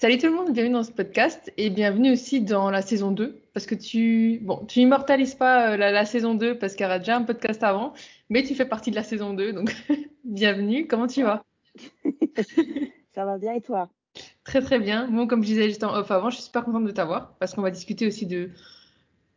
Salut tout le monde, bienvenue dans ce podcast et bienvenue aussi dans la saison 2 parce que tu bon, tu immortalises pas euh, la, la saison 2 parce qu'il y aura déjà un podcast avant, mais tu fais partie de la saison 2 donc bienvenue, comment tu vas? Ça va bien et toi? Très très bien. Bon, comme je disais juste en off avant, je suis super contente de t'avoir parce qu'on va discuter aussi de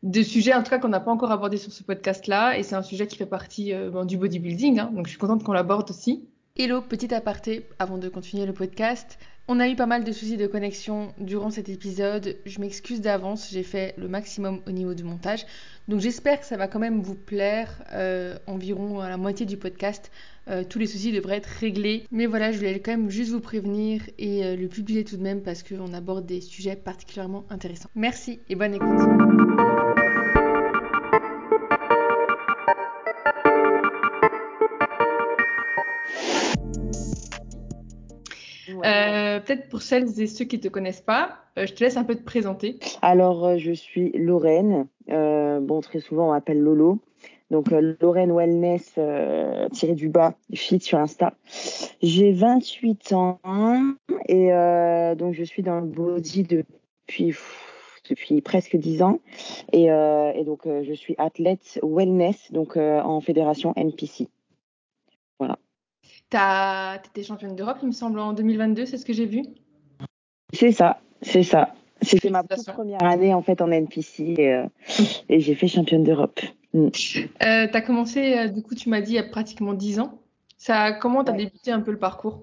de sujets en tout cas qu'on n'a pas encore abordé sur ce podcast là et c'est un sujet qui fait partie euh, bon, du bodybuilding hein, donc je suis contente qu'on l'aborde aussi. Hello, petit aparté avant de continuer le podcast. On a eu pas mal de soucis de connexion durant cet épisode. Je m'excuse d'avance, j'ai fait le maximum au niveau du montage. Donc j'espère que ça va quand même vous plaire. Euh, environ à la moitié du podcast, euh, tous les soucis devraient être réglés. Mais voilà, je voulais quand même juste vous prévenir et euh, le publier tout de même parce qu'on aborde des sujets particulièrement intéressants. Merci et bonne écoute. Euh, peut-être pour celles et ceux qui ne te connaissent pas, euh, je te laisse un peu te présenter. Alors, euh, je suis Lorraine. bon, très souvent, on m'appelle Lolo. Donc, Lorraine Wellness, tiré du bas, fit sur Insta. J'ai 28 ans et donc je suis dans le body depuis, depuis presque 10 ans. Et, et donc, je suis athlète wellness, donc en fédération NPC. Voilà. Tu étais championne d'Europe, il me semble, en 2022, c'est ce que j'ai vu? C'est ça, c'est ça. C'était ma première année en fait en NPC euh, et, j'ai fait championne d'Europe. Mm. Euh, tu as commencé, euh, du coup, tu m'as dit, il y a pratiquement 10 ans. Ça, comment tu as débuté un peu le parcours?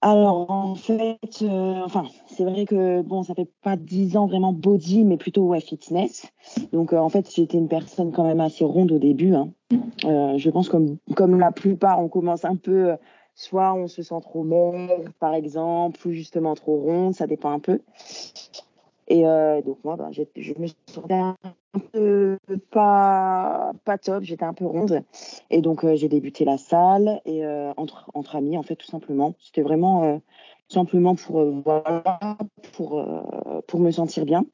Alors en fait, euh, enfin c'est vrai que bon ça fait pas dix ans vraiment body, mais plutôt ouais fitness. Donc euh, en fait j'étais une personne quand même assez ronde au début. Hein. Euh, je pense comme comme la plupart, on commence un peu, soit on se sent trop maigre par exemple, ou justement trop ronde, ça dépend un peu. Et euh, donc moi, ben, je me sentais un peu pas, pas top, j'étais un peu ronde. Et donc euh, j'ai débuté la salle et euh, entre, entre amis, en fait, tout simplement. C'était vraiment simplement pour, pour, pour me sentir bien.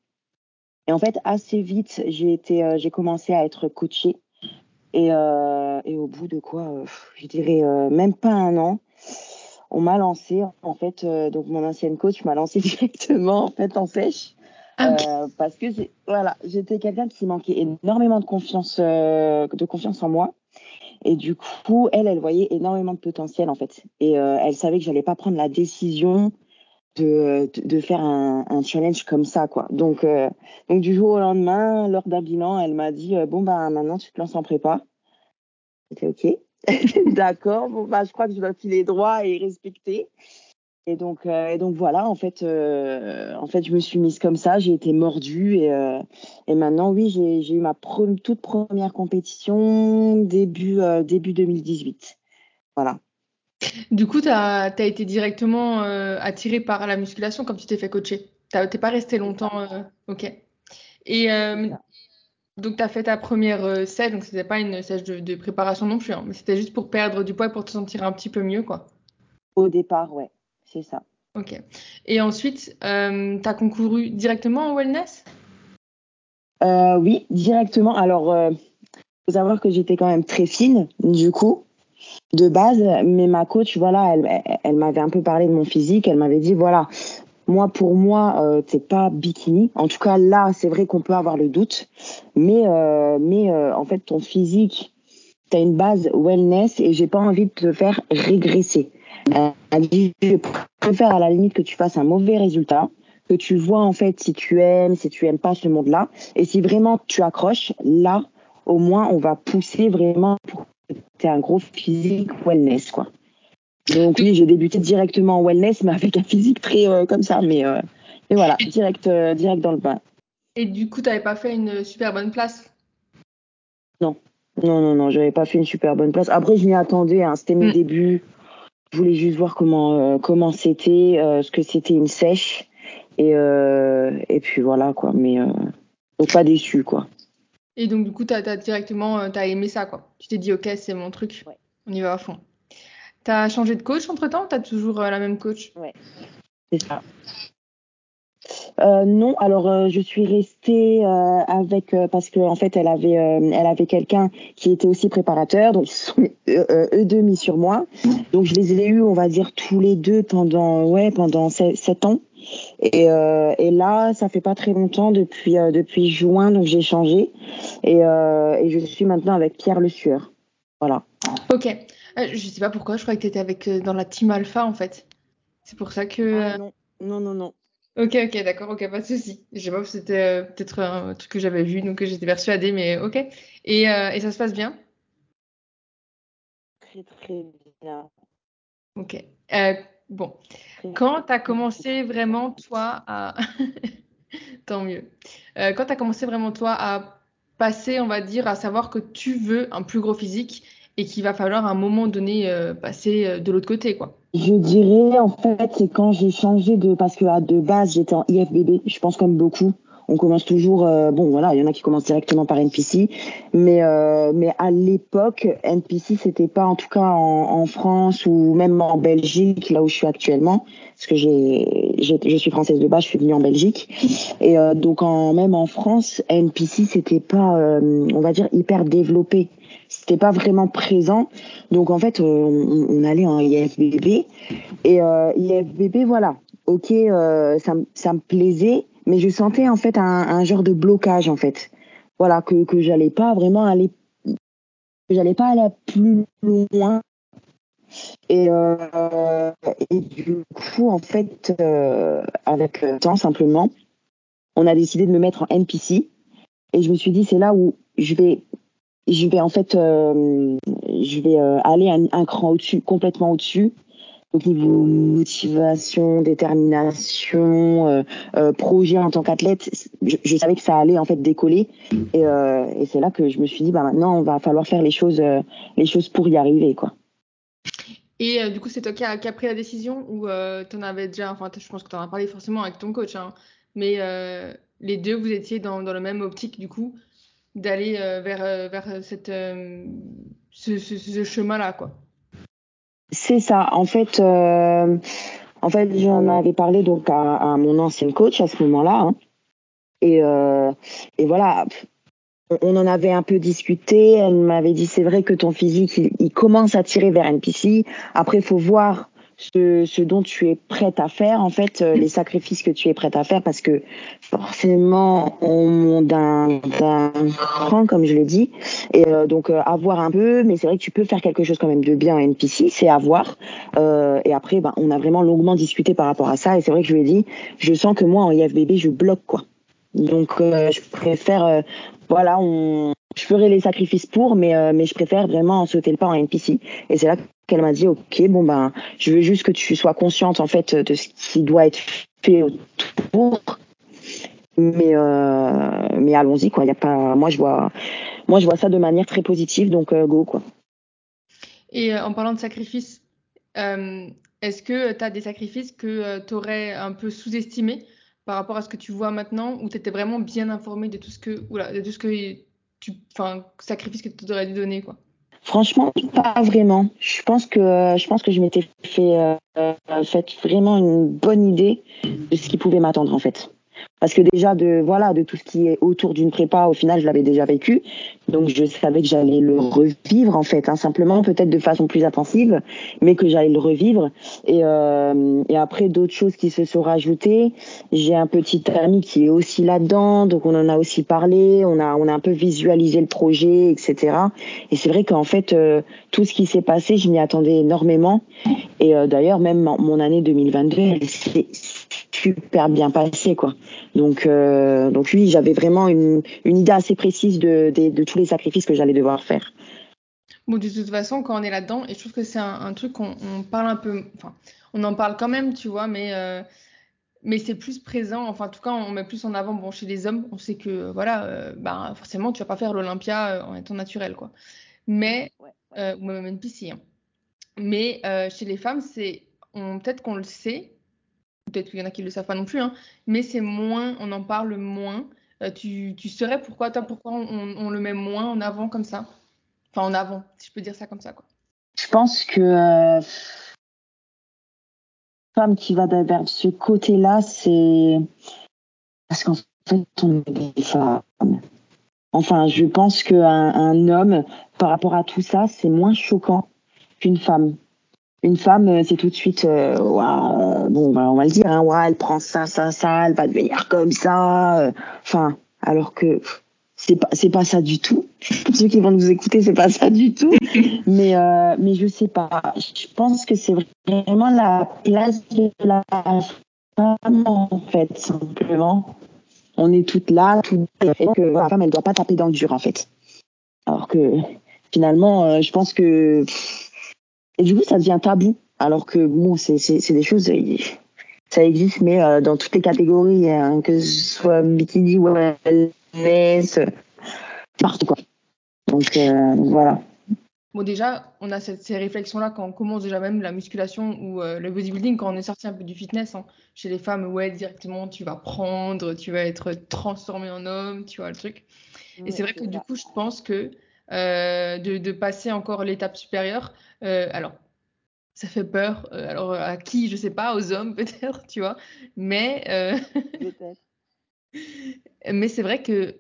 Et en fait, assez vite, j'ai été, commencé à être coachée. Et, et au bout de quoi, je dirais même pas un an, on m'a lancé en fait donc mon ancienne coach m'a lancé directement en fait en sèche ah, euh, parce que voilà, j'étais quelqu'un qui manquait énormément de confiance, euh, de confiance en moi. Et du coup, elle, elle voyait énormément de potentiel en fait. Et euh, elle savait que j'allais pas prendre la décision de, de, faire un, un, challenge comme ça, quoi. Donc, donc du jour au lendemain, lors d'un bilan, elle m'a dit bon bah maintenant tu te lances en prépa. C'était ok. D'accord. Bon bah je crois que je dois filer droit et respecter. Et donc, euh, et donc voilà, en fait, euh, en fait, je me suis mise comme ça, j'ai été mordue et, euh, et maintenant, oui, j'ai eu ma toute première compétition début, début 2018. Voilà. Du coup, tu as, as, été directement attirée par la musculation comme tu t'es fait coacher. Tu n'es pas resté longtemps. ok. Et donc, tu as fait ta première sèche, donc c'était pas une sèche de, de, préparation non plus, hein, mais c'était juste pour perdre du poids et pour te sentir un petit peu mieux, quoi. Au départ, ouais c'est ça. Ok. Et ensuite, euh, tu as concouru directement en wellness? Euh, Oui, directement. Alors, il euh, faut savoir que j'étais quand même très fine, du coup, de base. Mais ma coach, voilà, elle, elle m'avait un peu parlé de mon physique. Elle m'avait dit, voilà, moi, pour moi, euh, t'es pas bikini. En tout cas, là, c'est vrai qu'on peut avoir le doute. Mais, mais en fait, ton physique, tu as une base wellness et j'ai pas envie de te faire régresser. Elle dit, je préfère à la limite que tu fasses un mauvais résultat, que tu vois en fait si tu aimes, si tu aimes pas ce monde-là. Et si vraiment tu accroches, là, au moins, on va pousser vraiment pour que tu aies un gros physique wellness, quoi. Donc oui, j'ai débuté directement en wellness, mais avec un physique très euh, comme ça. Mais, euh, voilà, direct, euh, direct dans le bain. Et du coup, tu n'avais pas fait une super bonne place? Non. Non, non, non, j'avais pas fait une super bonne place. Après, je m'y attendais, hein, c'était mes mm. débuts. Je voulais juste voir comment euh, comment c'était, euh, ce que c'était une sèche et euh, et puis voilà quoi. Mais donc pas déçu quoi. Et donc du coup t'as as directement t'as aimé ça quoi. Tu t'es dit ok c'est mon truc. On y va à fond. T'as changé de coach entre temps ou t'as toujours la même coach? Ouais. C'est ça. Euh, non, alors euh, je suis restée euh, avec parce que en fait elle avait elle avait quelqu'un qui était aussi préparateur, donc ils sont eux deux mis sur moi. Donc je les ai eus, on va dire tous les deux pendant ouais pendant sept ans. Et, et là, ça fait pas très longtemps depuis depuis juin, donc j'ai changé et, et je suis maintenant avec Pierre Le Sueur. Voilà. Ok. je sais pas pourquoi, je croyais que tu étais avec dans la team Alpha en fait. C'est pour ça que. Ah, non, non, non, non. Ok, ok, d'accord, ok, pas de souci. Je sais pas, c'était euh, peut-être un truc que j'avais vu, donc j'étais persuadée, mais ok. Et, euh, et, ça se passe bien? Très, très bien. Ok. Euh, bon, quand tu as commencé vraiment, toi, à. Tant mieux. quand tu as commencé vraiment, toi, à passer, on va dire, à savoir que tu veux un plus gros physique et qu'il va falloir à un moment donné passer de l'autre côté, quoi. Je dirais, en fait, c'est quand j'ai changé de, parce que à de base, j'étais en IFBB, je pense comme beaucoup. On commence toujours, euh, bon voilà, il y en a qui commencent directement par NPC, mais euh, mais à l'époque, NPC c'était pas en tout cas en, en, France ou même en Belgique, là où je suis actuellement, parce que j'ai, je suis française de base, je suis venue en Belgique, et euh, donc en, même en France, NPC c'était pas, euh, on va dire hyper développé. C'était pas vraiment présent. Donc en fait, on, on allait en IFBB et euh, IFBB, voilà, ok, euh, ça, ça me plaisait, mais je sentais en fait un, un genre de blocage en fait. Voilà, que que j'allais pas vraiment aller, que j'allais pas aller plus loin. Et, euh, et du coup, en fait, euh, avec le temps simplement, on a décidé de me mettre en NPC. Et je me suis dit, c'est là où je vais je vais en fait, euh, je vais aller un cran au-dessus, complètement au-dessus. Niveau motivation, détermination, euh, euh, projet en tant qu'athlète, je, savais que ça allait en fait décoller. Et, euh, et c'est là que je me suis dit, bah maintenant, on va falloir faire les choses, les choses pour y arriver, quoi. Et du coup, c'est toi qui as, pris la décision ou tu en avais déjà, enfin, je pense que tu en as parlé forcément avec ton coach, hein, mais les deux, vous étiez dans, dans le même optique du coup d'aller vers, vers cette, ce, ce, ce chemin-là, quoi. C'est ça. En fait, euh, en fait, j'en avais parlé donc à, mon ancienne coach à ce moment-là, hein. et, euh, et voilà. On en avait un peu discuté. Elle m'avait dit c'est vrai que ton physique il, il commence à tirer vers NPC. Après, faut voir ce, ce, dont tu es prête à faire, en fait, euh, les sacrifices que tu es prête à faire, parce que forcément, on monte d'un cran, comme je l'ai dit, et euh, donc euh, avoir un peu, mais c'est vrai que tu peux faire quelque chose quand même de bien à NPC, c'est avoir. Euh, et après, ben, on a vraiment longuement discuté par rapport à ça, et c'est vrai que je lui ai dit, je sens que moi, en IFBB, je bloque, quoi. Donc, euh, je préfère, voilà, on, je ferai les sacrifices pour, mais, mais je préfère vraiment sauter le pas en NPC. Et c'est là qu'elle m'a dit ok bon ben je veux juste que tu sois consciente en fait de ce qui doit être fait autour. Mais euh, allons-y quoi. Y a pas moi je vois moi je vois ça de manière très positive donc euh, go quoi. Et euh, en parlant de sacrifices euh, est-ce que tu as des sacrifices que euh, tu aurais un peu sous-estimés par rapport à ce que tu vois maintenant ou tu étais vraiment bien informé de tout ce que oula, de tout ce que tu sacrifice que tu aurais dû donner quoi Franchement, pas vraiment. Je pense que que je m'étais fait, euh, fait vraiment une bonne idée de ce qui pouvait m'attendre en fait. Parce que déjà de voilà de tout ce qui est autour d'une prépa, au final, je l'avais déjà vécu, donc je savais que j'allais le revivre en fait, hein, simplement peut-être de façon plus intensive, mais que j'allais le revivre. Et, euh, et après d'autres choses qui se sont rajoutées. J'ai un petit ami qui est aussi là-dedans, donc on en a aussi parlé, on a on a un peu visualisé le projet, etc. Et c'est vrai qu'en fait euh, tout ce qui s'est passé, je m'y attendais énormément. Et euh, d'ailleurs même mon année 2022, elle s'est super bien passée quoi. Donc, euh, donc oui, j'avais vraiment une, une, idée assez précise de, de, de tous les sacrifices que j'allais devoir faire. Bon, de toute façon, quand on est là-dedans, et je trouve que c'est un, un, truc qu'on on parle un peu, enfin, on en parle quand même, tu vois, mais, euh, mais c'est plus présent, enfin, en tout cas, on met plus en avant, bon, chez les hommes, on sait que, voilà, euh, bah, forcément, tu vas pas faire l'Olympia en étant naturel, quoi. Mais, ouais, ouais. Ou même une piscine. Hein. Mais chez les femmes, c'est, peut-être qu'on le sait, peut-être qu'il y en a qui le savent pas non plus, hein, mais c'est moins, on en parle moins. Euh, tu, tu saurais pourquoi, toi, pourquoi on, on, le met moins en avant comme ça Enfin, en avant, si je peux dire ça comme ça, quoi. Je pense que euh, femme qui va vers ce côté-là, c'est parce qu'en fait, on est des femmes. Enfin, je pense qu'un un homme, par rapport à tout ça, c'est moins choquant qu'une femme. Une femme, euh, c'est tout de suite, euh, bon, bah, on va le dire, hein, elle prend ça, ça, ça, elle va devenir comme ça. Euh, enfin, alors que c'est pas, c'est pas ça du tout. Pour ceux qui vont nous écouter, c'est pas ça du tout. Mais, euh, mais je sais pas. Je pense que c'est vraiment la place de la femme, en fait, simplement on est toutes là, tout fait que la femme elle doit pas taper dans le dur en fait. Alors que finalement, euh, je pense que et du coup ça devient tabou. Alors que bon, c'est c'est des choses ça existe mais euh, dans toutes les catégories, hein, que ce soit bikini ou wellness, partout quoi. Donc euh, voilà. Bon, déjà, on a cette, ces réflexions-là quand on commence déjà même la musculation ou euh, le bodybuilding, quand on est sorti un peu du fitness. Hein. Chez les femmes, ouais, directement, tu vas prendre, tu vas être transformé en homme, tu vois le truc. et c'est vrai que du coup, je pense que euh, de, de, passer encore l'étape supérieure, euh, alors, ça fait peur. Euh, alors, à qui, je sais pas, aux hommes peut-être, tu vois. Mais, euh, mais c'est vrai que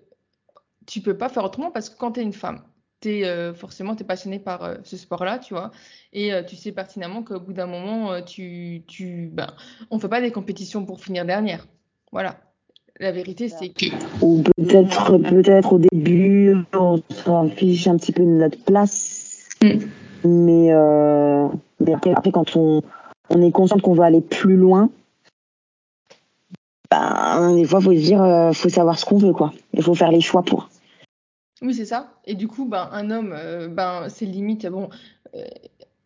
tu peux pas faire autrement parce que quand tu es une femme, euh, forcément, tu es passionné par euh, ce sport-là, tu vois, et euh, tu sais pertinemment qu'au bout d'un moment, tu, tu, ben, on fait pas des compétitions pour finir dernière. Voilà. La vérité, c'est que. Ou peut-être, peut-être au début, on s'en fiche un petit peu de notre place. Mm. Mais, mais après, quand on, on est conscient qu'on va aller plus loin, ben, des fois, faut se dire, faut savoir ce qu'on veut, quoi. Il faut faire les choix pour. Oui, c'est ça. Et du coup, ben, un homme, euh, ben, c'est limite, bon, euh,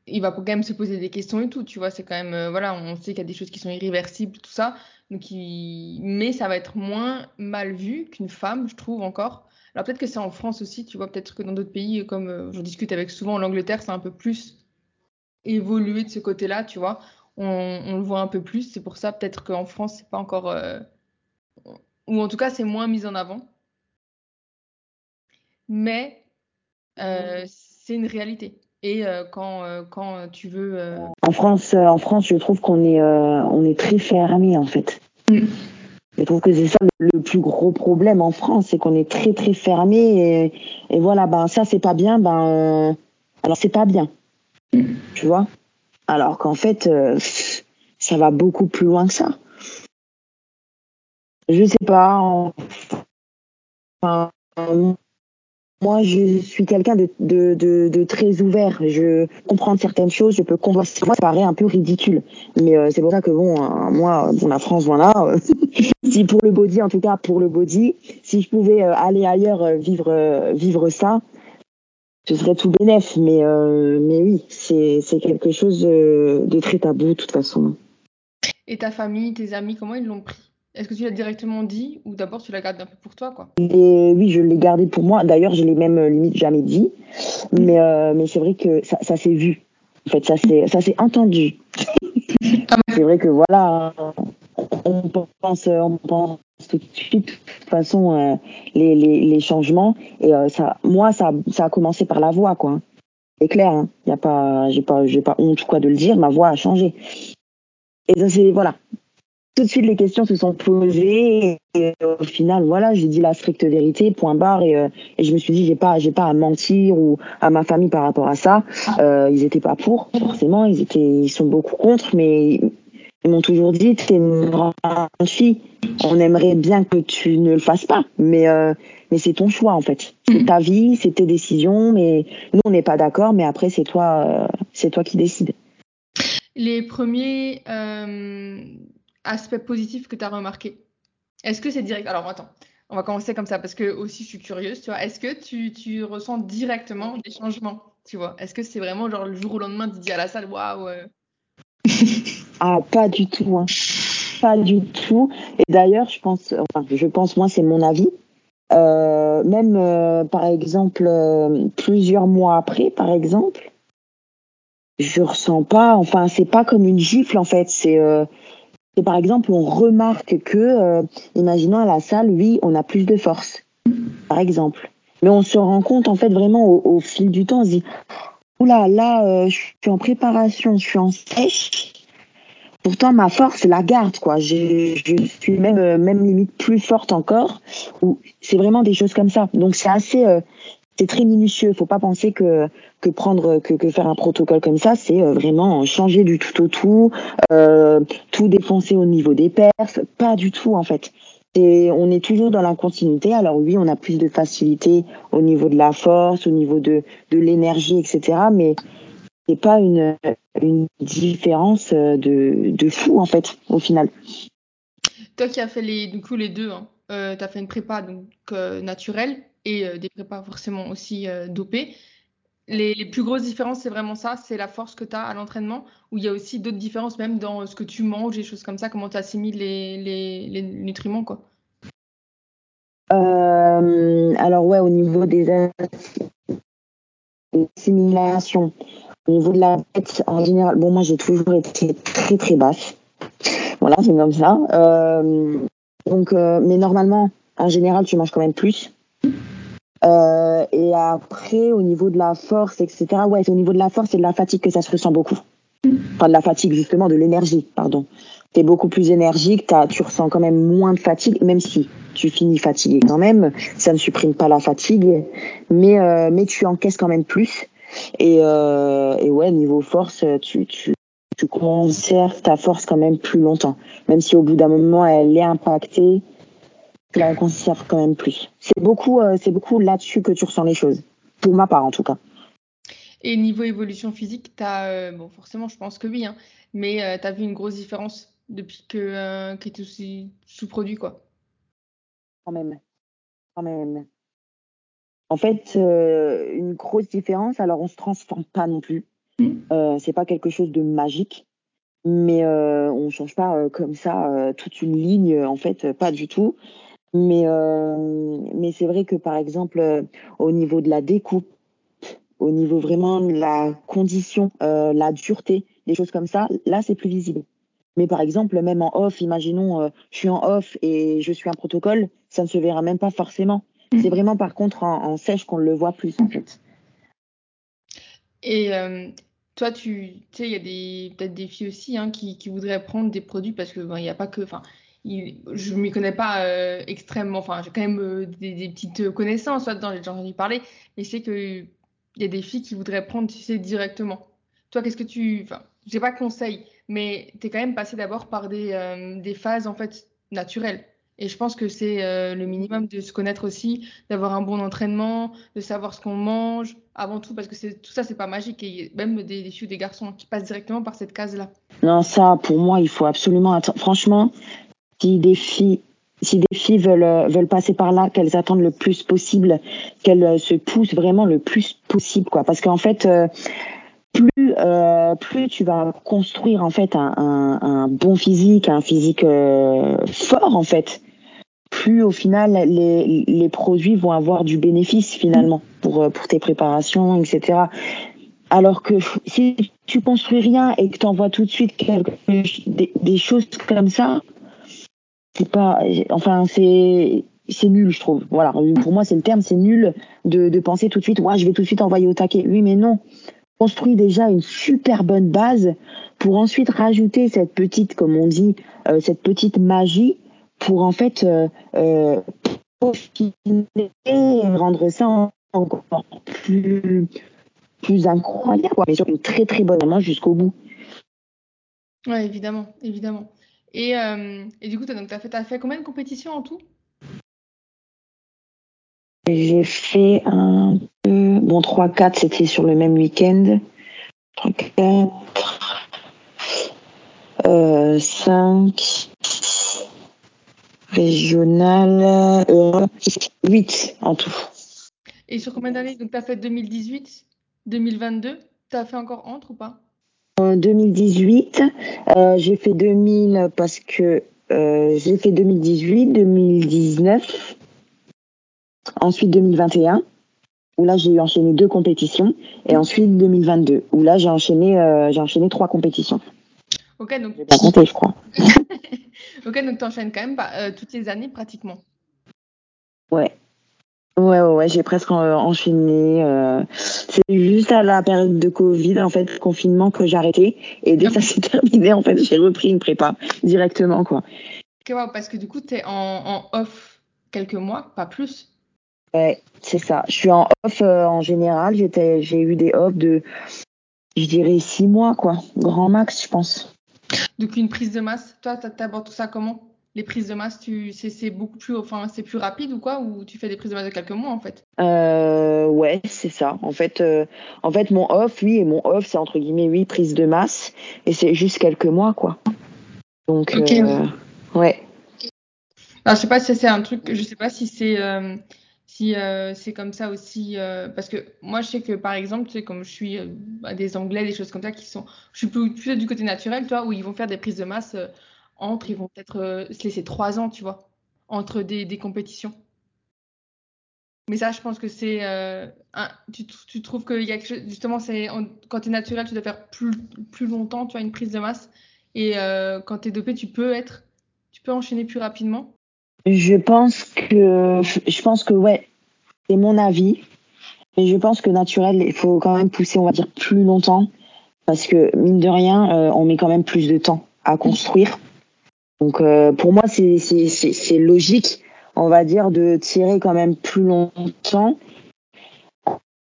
il va quand même se poser des questions et tout, tu vois. C'est quand même, euh, voilà, on sait qu'il y a des choses qui sont irréversibles, tout ça. Donc, il... Mais ça va être moins mal vu qu'une femme, je trouve encore. Alors, peut-être que c'est en France aussi, tu vois. Peut-être que dans d'autres pays, comme j'en discute avec souvent, l'Angleterre, c'est un peu plus évolué de ce côté-là, tu vois. On, on, le voit un peu plus. C'est pour ça, peut-être qu'en France, c'est pas encore. Ou en tout cas, c'est moins mis en avant mais euh, c'est une réalité. Et euh, quand, euh, quand tu veux. En France, en France, je trouve qu'on est, on est très fermé en fait. Je trouve que c'est ça le, plus gros problème en France, c'est qu'on est très très fermé et, voilà, ben ça c'est pas bien, ben alors c'est pas bien, tu vois? Alors qu'en fait, ça va beaucoup plus loin que ça. Je sais pas. Enfin, moi, je suis quelqu'un de, de, de, de, très ouvert. Je comprends certaines choses, je peux comprendre. Moi, ça paraît un peu ridicule. Mais euh, c'est pour ça que, bon, euh, moi, pour la France, voilà. Euh, si pour le body, en tout cas pour le body, si je pouvais aller ailleurs vivre, vivre ça, ce serait tout bénef. Mais, mais oui, c'est quelque chose de très tabou, de toute façon. Et ta famille, tes amis, comment ils l'ont pris? Est-ce que tu l'as directement dit ou d'abord tu l'as gardé un peu pour toi quoi? Et Oui, je l'ai gardé pour moi. D'ailleurs, je l'ai même euh, limite jamais dit. Mais, euh, mais c'est vrai que ça, ça s'est vu. En fait, ça s'est, entendu. Ah c'est vrai que voilà, on pense, on pense tout de suite, de toute façon, euh, les, les, les, changements. Et euh, ça, moi, ça, ça a commencé par la voix, quoi. C'est clair, hein. y a pas, j'ai pas, j'ai pas honte quoi de le dire. Ma voix a changé. Et ça, c'est voilà, tout de suite les questions se sont posées et au final voilà j'ai dit la stricte vérité point barre et, euh, et je me suis dit j'ai pas j'ai pas à mentir ou à ma famille par rapport à ça. Euh, ils étaient pas pour forcément ils étaient ils sont beaucoup contre mais ils m'ont toujours dit t'es une grande fille. On aimerait bien que tu ne le fasses pas mais euh, mais c'est ton choix en fait. C'est ta vie c'est tes décisions mais nous on n'est pas d'accord mais après c'est toi c'est toi qui décides. Les premiers aspect positif que tu as remarqué? Est-ce que c'est direct? Alors attends, on va commencer comme ça parce que aussi je suis curieuse, tu vois. Est-ce que tu, tu, ressens directement des changements, tu vois? Est-ce que c'est vraiment genre le jour au lendemain tu dis à la salle waouh euh... Ah pas du tout, hein. pas du tout. Et d'ailleurs je pense, enfin je pense moi c'est mon avis. Euh, même euh, par exemple plusieurs mois après par exemple, je ressens pas, enfin c'est pas comme une gifle en fait, c'est et par exemple, on remarque que, euh, imaginons à la salle, oui, on a plus de force, par exemple. Mais on se rend compte, en fait, vraiment au, fil du temps, on se dit, oula, là, euh, je suis en préparation, je suis en sèche. pourtant ma force la garde quoi. Je, je suis même euh, même limite plus forte encore. C'est vraiment des choses comme ça. Donc c'est assez c'est très minutieux. Faut pas penser que que prendre que, que faire un protocole comme ça, c'est euh, vraiment changer du tout au tout, euh, tout défoncer au niveau des perfs. Pas du tout en fait. Et on est toujours dans la continuité. Alors oui, on a plus de facilité au niveau de la force, au niveau de de l'énergie, etc. Mais c'est pas une une différence de de fou en fait au final. Toi qui as fait les du coup les deux, hein, euh, tu as fait une prépa donc euh, naturelle et euh, des prépas forcément aussi euh, dopées. Les, plus grosses différences, c'est vraiment ça, c'est la force que tu as à l'entraînement, ou il y a aussi d'autres différences même dans ce que tu manges, des choses comme ça, comment tu assimiles les, les, nutriments, quoi. Euh, alors ouais, au niveau des assimilations, au niveau de la tête, en général, bon moi j'ai toujours été très très basse. Voilà, c'est comme ça. Euh, donc, euh, mais normalement, en général, tu manges quand même plus. Euh, et après, au niveau de la force, etc. Ouais, c'est au niveau de la force et de la fatigue que ça se ressent beaucoup. Enfin, de la fatigue, justement, de l'énergie, pardon. T'es beaucoup plus énergique, as, tu ressens quand même moins de fatigue, même si tu finis fatigué quand même. Ça ne supprime pas la fatigue, mais, euh, mais tu encaisses quand même plus. Et, euh, et ouais, niveau force, tu, tu, tu conserves ta force quand même plus longtemps. Même si au bout d'un moment, elle est impactée, la conserves quand même plus. C'est beaucoup, euh, c'est beaucoup là-dessus que tu ressens les choses. Pour ma part, en tout cas. Et niveau évolution physique, as, euh, bon, forcément, je pense que oui, hein, mais euh, tu as vu une grosse différence depuis que, euh, que tu es sous-produit, quoi. Quand même. Quand même. En fait, une grosse différence. Alors, on se transforme pas non plus. Mmh. C'est pas quelque chose de magique, mais euh, on change pas euh, comme ça euh, toute une ligne. En fait, pas du tout. Mais euh, mais c'est vrai que par exemple, au niveau de la découpe, au niveau vraiment de la condition, la dureté, des choses comme ça, là c'est plus visible. Mais par exemple, même en off, imaginons, je suis en off et je suis un protocole, ça ne se verra même pas forcément. Mmh. C'est vraiment par contre en, en sèche qu'on le voit plus en fait. Et euh, toi, tu sais, il y a des peut-être des filles aussi hein, qui, qui, voudraient prendre des produits parce que il ben, n'y a pas que, enfin, je m'y connais pas euh, extrêmement, enfin, j'ai quand même euh, des, petites connaissances là-dedans, j'ai déjà entendu parler, mais c'est que il y a des filles qui voudraient prendre, tu sais, directement. Toi, qu'est-ce que tu, enfin, j'ai pas conseil, mais tu es quand même passé d'abord par des, euh, des phases en fait naturelles. Et je pense que c'est le minimum de se connaître aussi, d'avoir un bon entraînement, de savoir ce qu'on mange, avant tout, parce que tout ça, c'est pas magique. Et même des, des filles ou des garçons qui passent directement par cette case-là. Non, ça, pour moi, il faut absolument. Franchement, si des filles, si des filles veulent, veulent passer par là, qu'elles attendent le plus possible, qu'elles se poussent vraiment le plus possible, quoi. Parce qu'en fait, euh, plus euh, plus tu vas construire en fait un, un, un bon physique, un physique euh, fort en fait, plus au final les, les produits vont avoir du bénéfice finalement pour euh, pour tes préparations, etc. Alors que si tu construis rien et que tu envoies tout de suite quelque, des, des choses comme ça, c'est pas, enfin c'est c'est nul, je trouve. Voilà, pour moi c'est le terme, c'est nul de, penser tout de suite, ouais, je vais tout de suite envoyer au taquet. Oui, mais non construit déjà une super bonne base pour ensuite rajouter cette petite, comme on dit, euh, cette petite magie pour en fait euh, euh, et rendre ça encore plus plus incroyable, mais sur une très très bonne main jusqu'au bout. Ouais, évidemment, évidemment. Et, euh, et du coup, tu as, fait, as fait combien de compétitions en tout? J'ai fait un peu, bon, 3-4, c'était sur le même week-end. 3, 4, euh, 5, régional, euh, 8 en tout. Et sur combien d'années? Donc, tu as fait 2018, 2022 Tu as fait encore entre ou pas? En 2018, euh, j'ai fait 2000 parce que euh, j'ai fait 2018, 2019, ensuite 2021 où là j'ai enchaîné deux compétitions et ensuite 2022 où là j'ai enchaîné euh, j'ai enchaîné trois compétitions. Ok donc. Bien compté je crois. ok donc t'enchaînes quand même bah, toutes les années pratiquement. Ouais. Ouais, ouais, ouais j'ai presque enchaîné. Euh... C'est juste à la période de Covid, en fait, confinement, que j'ai arrêté. Et dès que ça s'est terminé, en fait, j'ai repris une prépa directement, quoi. parce que du coup, tu es en, off quelques mois, pas plus. Ouais, c'est ça. Je suis en off euh, en général. J'étais, j'ai eu des off de, je dirais, six mois, quoi. Grand max, je pense. Donc, une prise de masse, toi, tu abordes tout ça comment? Les prises de masse, tu, c'est, beaucoup plus, enfin, c'est plus rapide ou quoi Ou tu fais des prises de masse de quelques mois en fait? Euh, Ouais, c'est ça. En fait, euh, en fait, mon off, oui, et mon off, c'est entre guillemets huit prises de masse, et c'est juste quelques mois, quoi. Donc, euh, ouais. Alors, je sais pas si c'est un truc, je sais pas si c'est euh, si c'est comme ça aussi, parce que moi, je sais que par exemple, tu sais, comme je suis bah, des Anglais, des choses comme ça qui sont, je suis plus, plus du côté naturel, toi, où ils vont faire des prises de masse entre, ils vont peut-être euh, se laisser trois ans, tu vois, entre des, des compétitions. Mais ça, je pense que c'est. Euh, tu, tu, trouves qu'il y a. Justement, c'est quand tu es naturel, tu dois faire plus, plus longtemps, tu as une prise de masse. Et euh, quand tu es dopé, tu peux être. Tu peux enchaîner plus rapidement. Je pense que. Je pense que, ouais, c'est mon avis. Mais je pense que naturel, il faut quand même pousser, on va dire, plus longtemps. Parce que, mine de rien, on met quand même plus de temps à construire. Donc euh, pour moi, c'est logique, on va dire, de tirer quand même plus longtemps,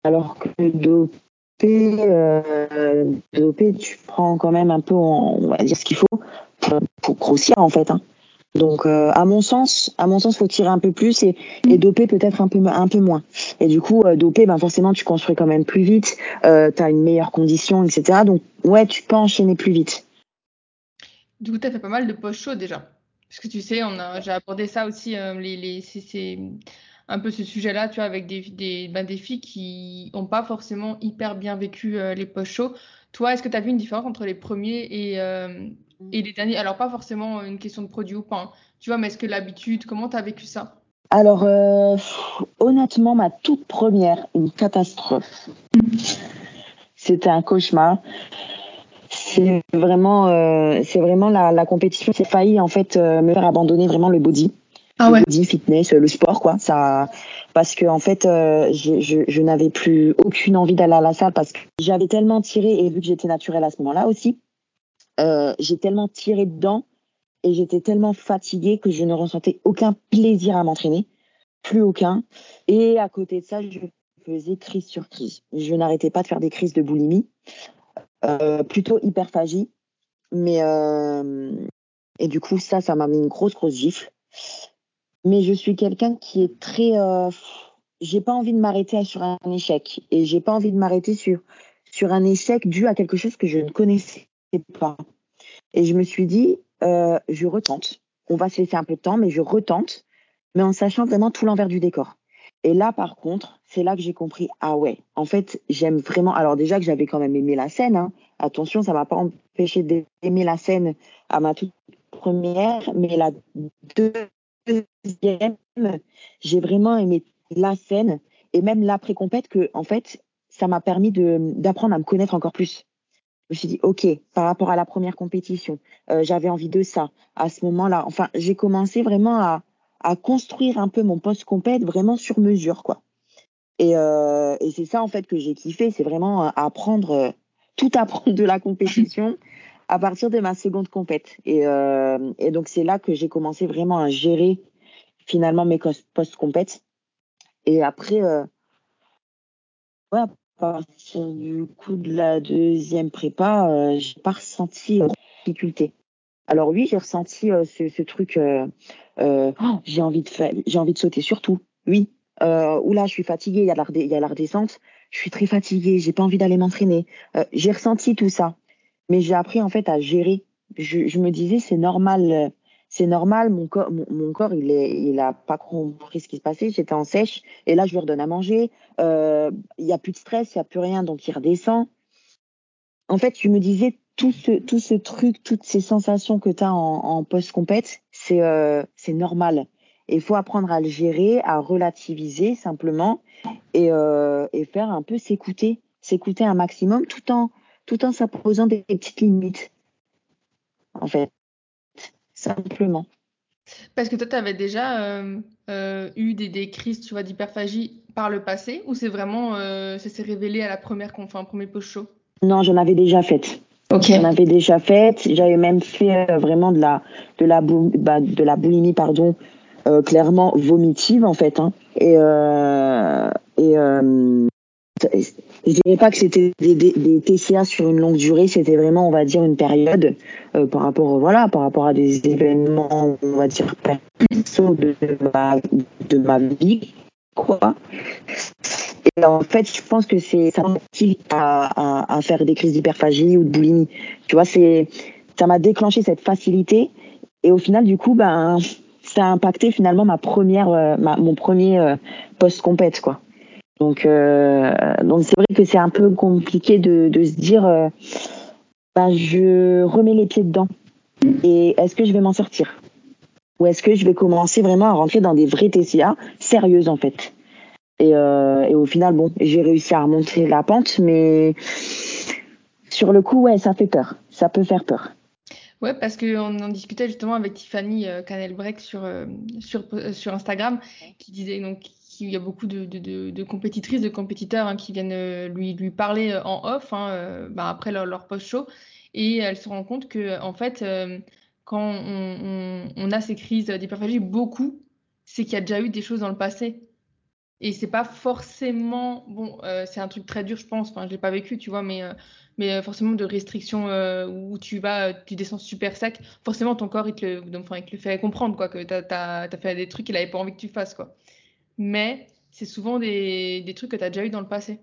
alors que dopé, euh, dopé tu prends quand même un peu, on va dire ce qu'il faut pour, grossir en fait. Hein. Donc euh, à mon sens, à mon sens, faut tirer un peu plus et, et doper peut-être un peu un peu moins. Et du coup, euh, doper, ben forcément, tu construis quand même plus vite, euh, tu as une meilleure condition, etc. Donc ouais, tu peux enchaîner plus vite. Du coup, tu as fait pas mal de post-show déjà. Parce que tu sais, on a, j'ai abordé ça aussi, euh, les, les, c'est, un peu ce sujet-là, tu vois, avec des, des, ben, des filles qui n'ont pas forcément hyper bien vécu euh, les post-shows. Toi, est-ce que tu as vu une différence entre les premiers et, euh, et les derniers? Alors, pas forcément une question de produit ou pas, hein. tu vois, mais est-ce que l'habitude, comment tu as vécu ça? Alors, honnêtement, ma toute première, une catastrophe. C'était un cauchemar c'est vraiment, euh, c'est vraiment la, la compétition. C'est failli en fait euh, me faire abandonner vraiment le body, ah le body fitness, le sport quoi. Ça, parce que en fait, euh, je, je, je n'avais plus aucune envie d'aller à la salle parce que j'avais tellement tiré et vu que j'étais naturelle à ce moment-là aussi, j'ai tellement tiré dedans et j'étais tellement fatiguée que je ne ressentais aucun plaisir à m'entraîner, plus aucun. Et à côté de ça, je faisais crise sur crise. Je n'arrêtais pas de faire des crises de boulimie. Euh, plutôt hyperphagie. Mais euh, et du coup, ça, ça m'a mis une grosse, grosse gifle. Mais je suis quelqu'un qui est très. Euh, j'ai pas envie de m'arrêter sur un échec. Et j'ai pas envie de m'arrêter sur, sur un échec dû à quelque chose que je ne connaissais pas. Et je me suis dit, je retente. On va se laisser un peu de temps, mais je retente, mais en sachant vraiment tout l'envers du décor. Et là, par contre, c'est là que j'ai compris, ah ouais, en fait, j'aime vraiment. Alors déjà que j'avais quand même aimé la scène, hein. attention, ça m'a pas empêché d'aimer la scène à ma toute première, mais la deuxième, j'ai vraiment aimé la scène et même l'après-compète que, en fait, ça m'a permis d'apprendre à me connaître encore plus. Je me suis dit, OK, par rapport à la première compétition, euh, j'avais envie de ça. À ce moment-là, enfin, j'ai commencé vraiment à, à construire un peu mon post compète vraiment sur mesure quoi. Et, euh, et c'est ça en fait que j'ai kiffé, c'est vraiment apprendre euh, tout apprendre de la compétition à partir de ma seconde compète. Et, euh, donc c'est là que j'ai commencé vraiment à gérer finalement mes post compètes. Et après, euh, à partir du coup de la deuxième prépa, euh, j'ai pas ressenti de difficulté. Alors oui, j'ai ressenti ce, ce, truc euh, oh, j'ai envie de faire, j'ai envie de sauter sur tout. Oui. Euh, là, je suis fatiguée. Il y a la, il y a la redescente. Je suis très fatiguée. J'ai pas envie d'aller m'entraîner. Euh, j'ai ressenti tout ça, mais j'ai appris en fait à gérer. Je, je me disais c'est normal. Euh, c'est normal, mon corps, mon, corps, il est, il a pas compris ce qui se passait. J'étais en sèche, et là, je lui redonne à manger. Euh, il y a plus de stress, il y a plus rien, donc il redescend. En fait, je me disais tout ce, tout ce truc, toutes ces sensations que tu as en, post-compète, c'est euh, normal. Il faut apprendre à le gérer, à relativiser simplement et, euh, et faire un peu s'écouter, s'écouter un maximum tout en, tout en s'imposant des, petites limites. En fait, simplement. Parce que toi, tu avais déjà euh, eu des, des, crises, tu d'hyperphagie par le passé ou c'est vraiment ça s'est révélé à la première enfin premier post-show? Non, j'en avais déjà fait. Ok. J'en avais déjà fait. J'avais même fait vraiment de la de la bah, de la boulimie pardon clairement vomitive en fait. Hein. Et et je dirais pas que c'était des, des, des, TCA sur une longue durée, c'était vraiment, on va dire, une période euh, par rapport, voilà, par rapport à des événements, on va dire, perso de ma, de ma vie, quoi. Et en fait, je pense que c'est ça à, à, à faire des crises d'hyperphagie ou de boulimie. Tu vois, c'est ça m'a déclenché cette facilité et au final, du coup, ben ça a impacté finalement ma première, euh, ma, mon premier euh, post compète quoi. Donc, euh, donc c'est vrai que c'est un peu compliqué de, de se dire, euh, bah, je remets les pieds dedans. Et est-ce que je vais m'en sortir? Ou est-ce que je vais commencer vraiment à rentrer dans des vrais TCA sérieuses en fait? Et, euh, et au final, bon, j'ai réussi à remonter la pente, mais sur le coup, ouais, ça fait peur. Ça peut faire peur. Ouais, parce qu'on en discutait justement avec Tiffany euh, sur, euh, sur, sur Instagram, qui disait donc il y a beaucoup de, de, compétitrices, de compétiteurs hein, qui viennent euh, lui, lui parler euh, en off hein, euh, bah, après leur, leur post-show. Et elle se rend compte que, en fait, quand on, on, on, a ces crises d'hyperphagie, beaucoup, c'est qu'il y a déjà eu des choses dans le passé. Et c'est pas forcément. Bon, c'est un truc très dur, je pense. Enfin, je l'ai pas vécu, tu vois, mais, mais forcément de restrictions où tu vas, tu descends super sec. Forcément, ton corps, il te le, enfin, il te le fait comprendre, quoi, que tu as, as, fait des trucs qu'il avait pas envie que tu fasses, quoi mais c'est souvent des, des trucs que tu as déjà eu dans le passé.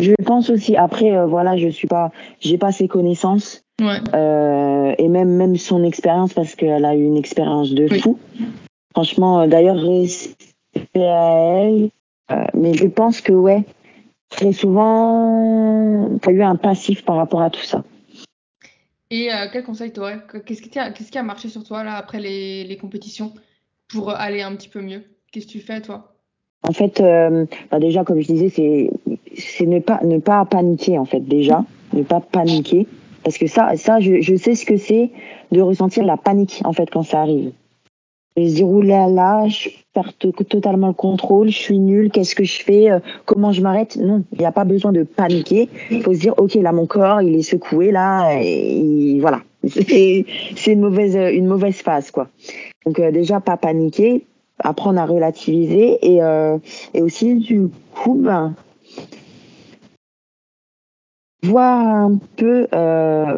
Je pense aussi. Après, euh, voilà, je suis pas, j'ai pas ses connaissances. Ouais. Euh, et même, même son expérience, parce qu'elle a eu une expérience de oui. fou. Franchement, euh, d'ailleurs, respect à elle. Euh, mais je pense que, ouais, très souvent, tu as eu un passif par rapport à tout ça. Et euh, quel conseil tu aurais Qu'est-ce qui, qui a marché sur toi là après les, les compétitions pour aller un petit peu mieux? Qu'est-ce que tu fais toi? En fait, euh, bah déjà, comme je disais, c'est c'est ne pas ne pas paniquer en fait déjà, ne pas paniquer parce que ça ça je, je sais ce que c'est de ressentir la panique en fait quand ça arrive. Se dire là là, je perds totalement le contrôle, je suis nulle, qu'est-ce que je fais, comment je m'arrête? Non, il n'y a pas besoin de paniquer. Il faut se dire ok là mon corps il est secoué là et voilà c'est une mauvaise une mauvaise phase quoi. Donc euh, déjà pas paniquer, apprendre à relativiser et, euh, et aussi du coup ben, voir un peu euh,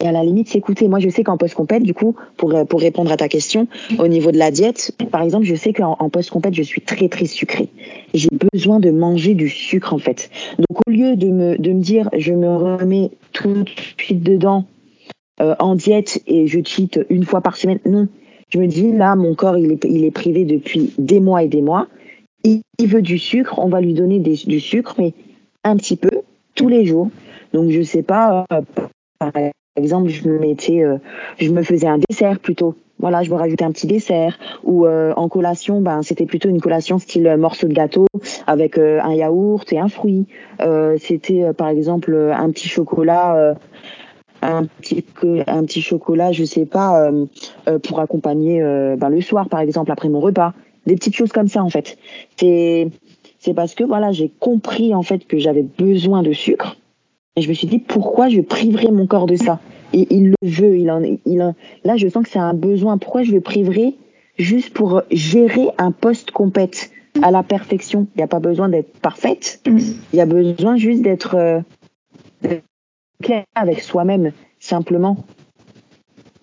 et à la limite s'écouter. Moi je sais qu'en post-compète, du coup, pour, pour répondre à ta question, au niveau de la diète, par exemple, je sais qu'en en post-compète, je suis très très sucrée. J'ai besoin de manger du sucre en fait. Donc au lieu de me, de me dire je me remets tout de suite dedans euh, en diète et je cheat une fois par semaine, non je me dis, là, mon corps, il est, il est privé depuis des mois et des mois. Il, veut du sucre, on va lui donner du sucre, mais un petit peu, tous les jours. Donc, je sais pas, euh, exemple, je me mettais, euh, je me faisais un dessert plutôt. Voilà, je me rajoutais un petit dessert. Ou euh, en collation, ben, c'était plutôt une collation style morceau de gâteau avec un yaourt et un fruit. c'était, par exemple, un petit chocolat un petit un petit chocolat, je sais pas, euh, euh, pour accompagner euh, ben, le soir par exemple après mon repas, des petites choses comme ça en fait. C'est c'est parce que voilà j'ai compris en fait que j'avais besoin de sucre et je me suis dit pourquoi je priverais mon corps de ça et il le veut, il en il en, là je sens que c'est un besoin. Pourquoi je le priverais juste pour gérer un poste compète à la perfection? Il n'y a pas besoin d'être parfaite. Il y a besoin juste d'être euh, clair avec soi-même, simplement.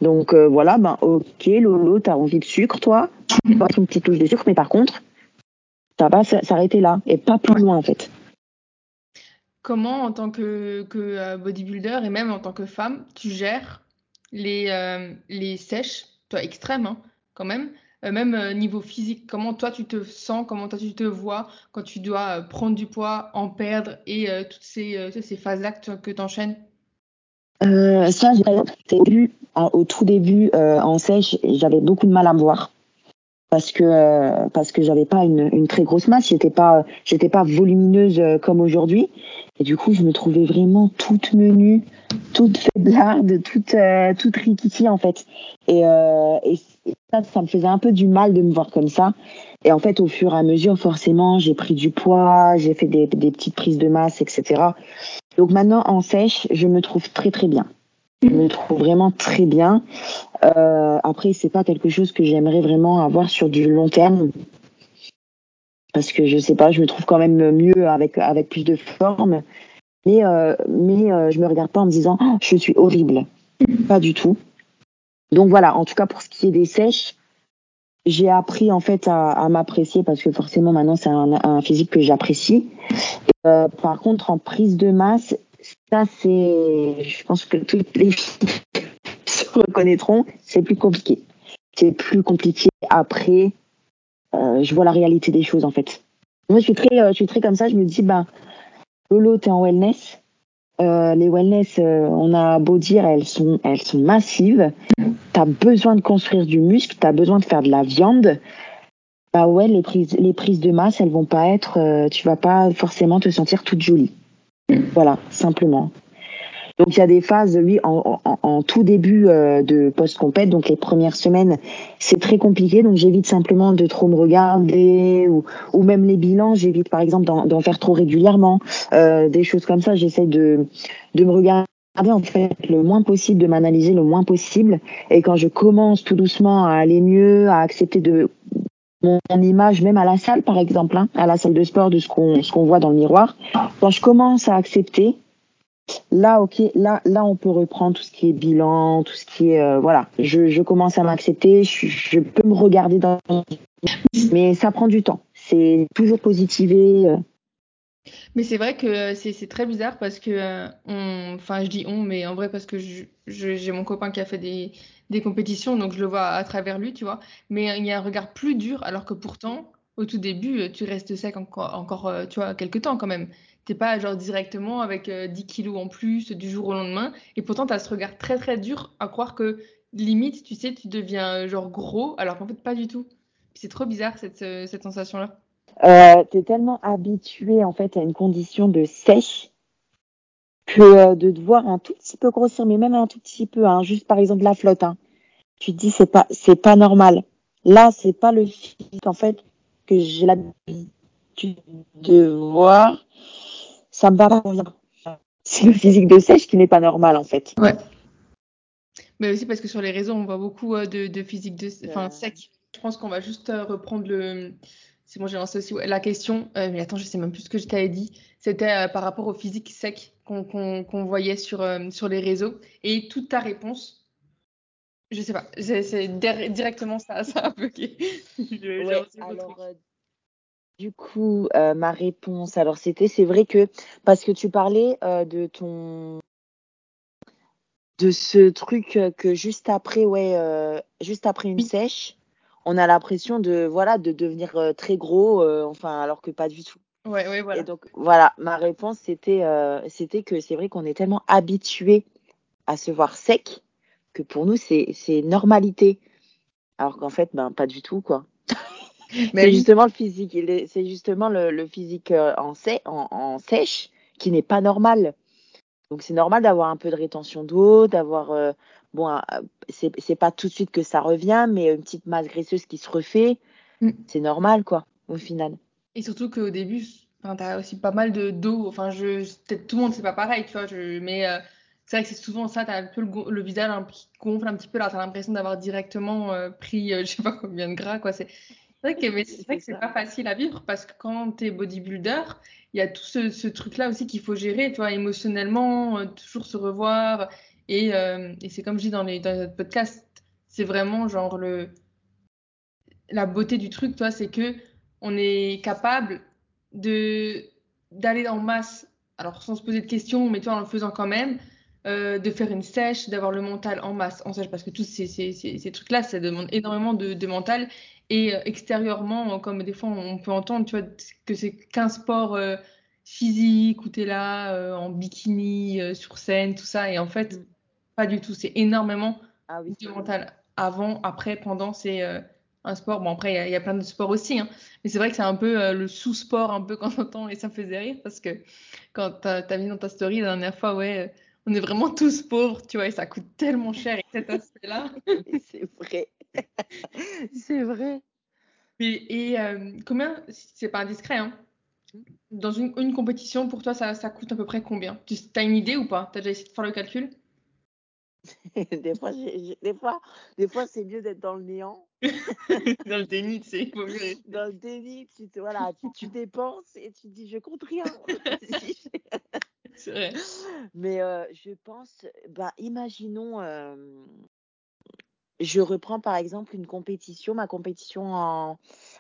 Donc euh, voilà, ben ok, Lolo, t'as envie de sucre, toi, tu une petite touche de sucre, mais par contre, ça va s'arrêter là et pas plus loin en fait. Comment, en tant que, que bodybuilder et même en tant que femme, tu gères les, euh, sèches, toi extrêmes hein, quand même, euh, même euh, niveau physique, comment toi tu te sens, comment toi tu te vois quand tu dois euh, prendre du poids, en perdre et toutes ces, phases-là que tu enchaînes euh, ça, j'ai au tout début euh, en sèche, j'avais beaucoup de mal à me voir parce que euh, parce que j'avais pas une, une, très grosse masse, j'étais pas j'étais pas volumineuse comme aujourd'hui et du coup je me trouvais vraiment toute menue, toute faiblarde, toute toute rikiki en fait et, et ça me faisait un peu du mal de me voir comme ça. Et en fait, au fur et à mesure, forcément, j'ai pris du poids, j'ai fait des, des, petites prises de masse, etc. Donc maintenant, en sèche, je me trouve très très bien. Je me trouve vraiment très bien. Euh, après, c'est pas quelque chose que j'aimerais vraiment avoir sur du long terme. Parce que je sais pas, je me trouve quand même mieux avec, avec plus de forme. Mais, euh, mais euh, je me regarde pas en me disant, oh, je suis horrible. Pas du tout. Donc voilà, en tout cas pour ce qui est des sèches, j'ai appris en fait à, à m'apprécier parce que forcément maintenant c'est un, un, physique que j'apprécie. Euh, par contre en prise de masse, ça c'est, je pense que toutes les filles se reconnaîtront, c'est plus compliqué. C'est plus compliqué après. Euh, je vois la réalité des choses en fait. Moi je suis très, euh, je suis très comme ça. Je me dis bah Lolo t'es en wellness, euh, les wellness, on a beau dire, elles sont, elles sont massives. Tu as besoin de construire du muscle, tu as besoin de faire de la viande. Bah ouais, les prises, les prises de masse, elles vont pas être, tu vas pas forcément te sentir toute jolie. Voilà, simplement. Donc il y a des phases, oui, en, en, en tout début euh, de post-compète, donc les premières semaines, c'est très compliqué. Donc j'évite simplement de trop me regarder ou, ou même les bilans, j'évite par exemple d'en faire trop régulièrement, euh, des choses comme ça. J'essaie de, de me regarder en fait le moins possible, de m'analyser le moins possible. Et quand je commence tout doucement à aller mieux, à accepter de mon, image, même à la salle par exemple, hein, à la salle de sport, de ce qu'on ce qu'on voit dans le miroir, quand je commence à accepter Là, ok, là, là, on peut reprendre tout ce qui est bilan, tout ce qui est, euh, voilà. Je, je commence à m'accepter, je, je, peux me regarder dans, mais ça prend du temps. C'est toujours positiver. Euh. Mais c'est vrai que c'est très bizarre parce que, euh, enfin, je dis on, mais en vrai parce que j'ai mon copain qui a fait des, compétitions, donc je le vois à travers lui, tu vois. Mais il y a un regard plus dur, alors que pourtant, au tout début, tu restes sec encore, tu vois, quelques temps quand même. T'es pas genre directement avec 10 euh, kilos en plus du jour au lendemain. Et pourtant, tu as ce regard très très dur à croire que limite, tu sais, tu deviens euh, genre gros, alors qu'en fait, pas du tout. C'est trop bizarre euh, cette sensation-là. Euh, tu es tellement habitué en fait à une condition de sèche que de te voir un tout petit peu grossir, mais même un tout petit peu, hein, juste par exemple la flotte, hein, tu te dis c'est pas c'est pas normal. Là, c'est pas le physique en fait que j'ai l'habitude de voir ça me va pas bien. C'est le physique de sèche qui n'est pas normal en fait. Ouais. Mais aussi parce que sur les réseaux, on voit beaucoup euh, de, de physique de, enfin sec. Je pense qu'on va juste euh, reprendre le. C'est bon, j'ai lancé aussi la question. Euh, mais attends, je sais même plus ce que je t'avais dit. C'était par rapport au physique sec qu'on qu qu voyait sur, sur les réseaux. Et toute ta réponse, je sais pas. C'est directement ça, ça a bloqué. ouais, alors, du coup, euh, ma réponse, alors c'était, c'est vrai que parce que tu parlais euh, de ton, de ce truc que juste après, ouais, euh, juste après une sèche, on a l'impression de, voilà, de devenir euh, très gros, euh, enfin, alors que pas du tout. Ouais, ouais, voilà. Et donc, voilà, ma réponse c'était, euh, c'était que c'est vrai qu'on est tellement habitué à se voir sec que pour nous c'est, c'est normalité, alors qu'en fait, ben pas du tout, quoi. C'est justement le physique, c'est justement le, le physique en, en, en sèche qui n'est pas normal. Donc c'est normal d'avoir un peu de rétention d'eau, d'avoir euh, bon, euh, c'est pas tout de suite que ça revient, mais une petite masse graisseuse qui se refait, mm. c'est normal quoi, au final. Et surtout qu'au début, enfin, t'as aussi pas mal de d'eau. Enfin, je peut-être tout le monde c'est pas pareil, tu vois. Je, mais euh, c'est vrai que c'est souvent ça, t'as un peu le, le visage un, qui gonfle un petit peu, là t'as l'impression d'avoir directement euh, pris, je sais pas combien de gras quoi. C'est vrai que c'est pas facile à vivre parce que quand tu es bodybuilder, il y a tout ce, ce truc-là aussi qu'il faut gérer, tu vois, émotionnellement, euh, toujours se revoir. Et, euh, et c'est comme je dis dans les dans notre podcast, c'est vraiment genre le la beauté du truc, toi, c'est que on est capable de d'aller en masse, alors sans se poser de questions, mais toi en le faisant quand même, euh, de faire une sèche, d'avoir le mental en masse, en sèche, parce que tous ces, ces, ces, trucs-là, ça demande énormément de, mental et euh, extérieurement, comme des fois on peut entendre, tu vois, que c'est qu'un sport physique où tu es là en bikini, sur scène, tout ça. Et en fait, mm. Pas du tout. C'est énormément ah oui, mental. Avant, après, pendant, c'est euh, un sport. Bon, après, il y, y, a plein de sports aussi. Hein. Mais c'est vrai que c'est un peu le sous-sport, un peu quand on entend. Et ça me faisait rire parce que quand tu as, mis dans ta story la dernière fois, ouais on est vraiment tous pauvres, tu vois, et ça coûte tellement cher et cet aspect-là. c'est vrai. C'est vrai. Et, et euh, combien, c'est pas indiscret, hein, dans une, une compétition, pour toi, ça, ça coûte à peu près combien? Tu as une idée ou pas? Tu as déjà essayé de faire le calcul? des fois, des fois, des fois c'est mieux d'être dans le néant. dans le déni, tu sais. Dans le déni, tu, te, voilà, tu, tu, dépenses et tu dis je compte rien. c'est vrai. Mais euh, je pense, bah, imaginons, euh, je reprends par exemple une compétition, ma compétition en.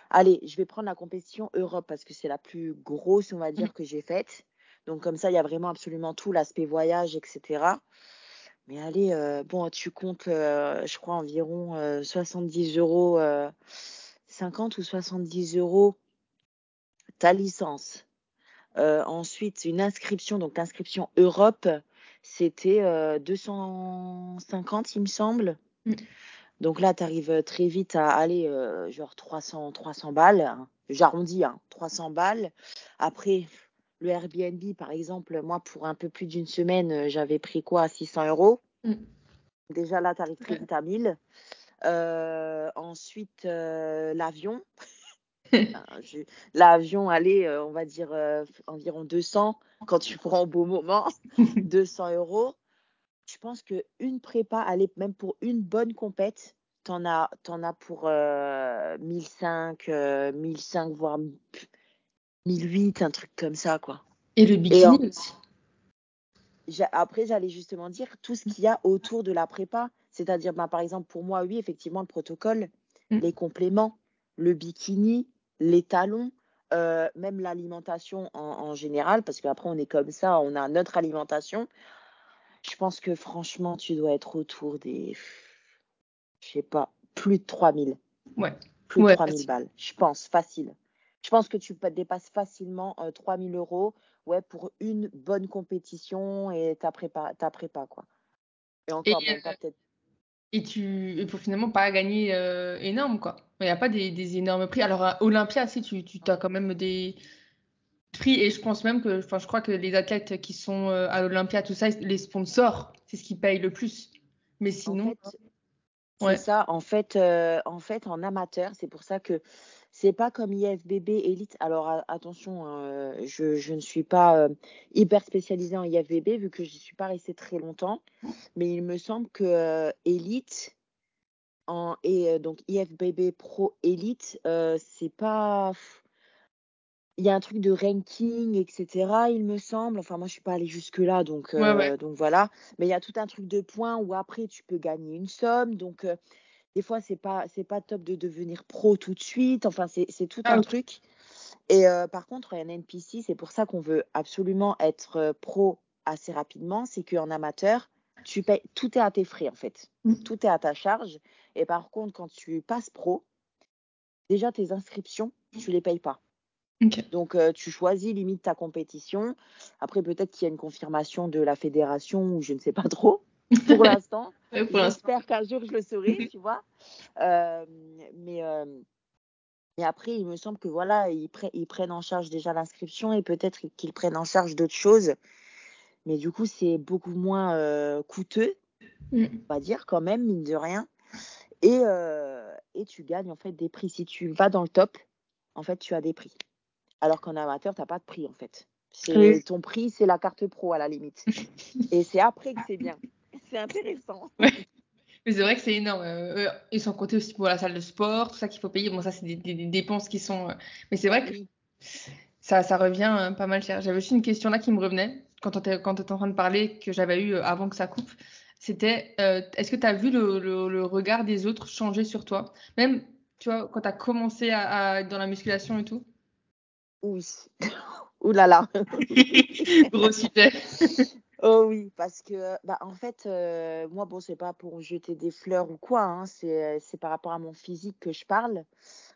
Allez, je vais prendre la compétition Europe parce que c'est la plus grosse, on va dire, que j'ai faite. Donc, comme ça, il y a vraiment absolument tout, l'aspect voyage, etc. Mais allez, euh, bon, tu comptes, euh, je crois, environ 70 euh, euros, 50 ou 70 euros ta licence. ensuite, une inscription, donc l'inscription Europe, c'était 250, il me semble. Mm. Donc là, tu arrives très vite à aller genre 300, 300 balles. Hein. J'arrondis, hein, 300 balles. Après, le Airbnb, par exemple, moi, pour un peu plus d'une semaine, euh, j'avais pris quoi 600 euros. Mm. Déjà là, tu arrives très vite à 1000. Euh, ensuite, euh, l'avion. L'avion, allez, on va dire environ 200 quand tu prends au beau moment. 200 euros. Je pense qu'une prépa, allez, même pour une bonne compète, t'en as, en as pour 1005, 1005, voire 1008, un truc comme ça, quoi. Et le bikini aussi. Après, j'allais justement dire tout ce qu'il y a autour de la prépa. C'est-à-dire, bah, par exemple, pour moi, oui, effectivement, le protocole, mm. les compléments, le bikini, les talons, euh, même l'alimentation en, général, parce qu'après, on est comme ça, on a notre alimentation. Je pense que franchement, tu dois être autour des, je sais pas, plus de 3000. Ouais. Plus de 3000 balles. Je pense, facile. Je pense que tu dépasses facilement 3000 euh, euros ouais, pour une bonne compétition et ta prépa, ta prépa quoi. Et encore, et, euh, peut-être. Et tu, et pour finalement pas gagner euh, énorme quoi. Il n'y a pas des, des, énormes prix. Alors à Olympia, si tu, tu as quand même des prix et je pense même que, enfin, je crois que les athlètes qui sont à l'Olympia, tout ça, les sponsors, c'est ce qui paye le plus. Mais sinon. C'est ça. En fait, en fait, en amateur, c'est pour ça que c'est pas comme IFBB Elite. Alors attention, hein, je, ne suis pas hyper spécialisée en IFBB vu que je n'y suis pas restée très longtemps. Mais il me semble que Elite en, et donc IFBB Pro Elite, c'est pas. Il y a un truc de ranking, etc. Il me semble. Enfin, moi, je suis pas allée jusque là, donc donc voilà. Mais il y a tout un truc de points où après tu peux gagner une somme. Donc des fois, c'est pas, c'est pas top de devenir pro tout de suite. Enfin, c'est, tout ah un truc. Et euh, par contre, un NPC, c'est pour ça qu'on veut absolument être euh, pro assez rapidement. C'est qu'en amateur, tu payes, tout est à tes frais en fait. Mmh. Tout est à ta charge. Et par contre, quand tu passes pro, déjà tes inscriptions, tu les payes pas. Donc, euh, tu choisis limite ta compétition. Après, peut-être qu'il y a une confirmation de la fédération ou je ne sais pas trop pour l'instant. J'espère qu'un jour je le saurai, tu vois. Euh, mais, euh, mais après, il me semble que voilà, ils, ils prennent en charge déjà l'inscription et peut-être qu'ils prennent en charge d'autres choses. Mais du coup, c'est beaucoup moins euh, coûteux, mm. on va dire quand même, mine de rien. Et, et tu gagnes en fait des prix. Si tu vas dans le top, en fait, tu as des prix. Alors qu'en amateur, tu n'as pas de prix en fait. C'est ton prix, c'est la carte pro à la limite. Et c'est après que c'est bien c'est intéressant. Mais c'est vrai que c'est énorme. Euh, ils sont comptés aussi pour la salle de sport, tout ça qu'il faut payer. Bon, ça, c'est des, dépenses qui sont. Euh, mais c'est vrai que ça, ça revient hein, pas mal cher. J'avais aussi une question là qui me revenait quand tu étais en train de parler, que j'avais eu euh, avant que ça coupe. C'était est-ce que tu as vu le, le, regard des autres changer sur toi? Même, tu vois, quand tu as commencé à, être dans la musculation et tout? Oui. Ouh là là. Gros sujet. Oh oui, parce que bah, en fait, euh, moi, bon, c'est pas pour jeter des fleurs ou quoi, hein, c'est, c'est par rapport à mon physique que je parle.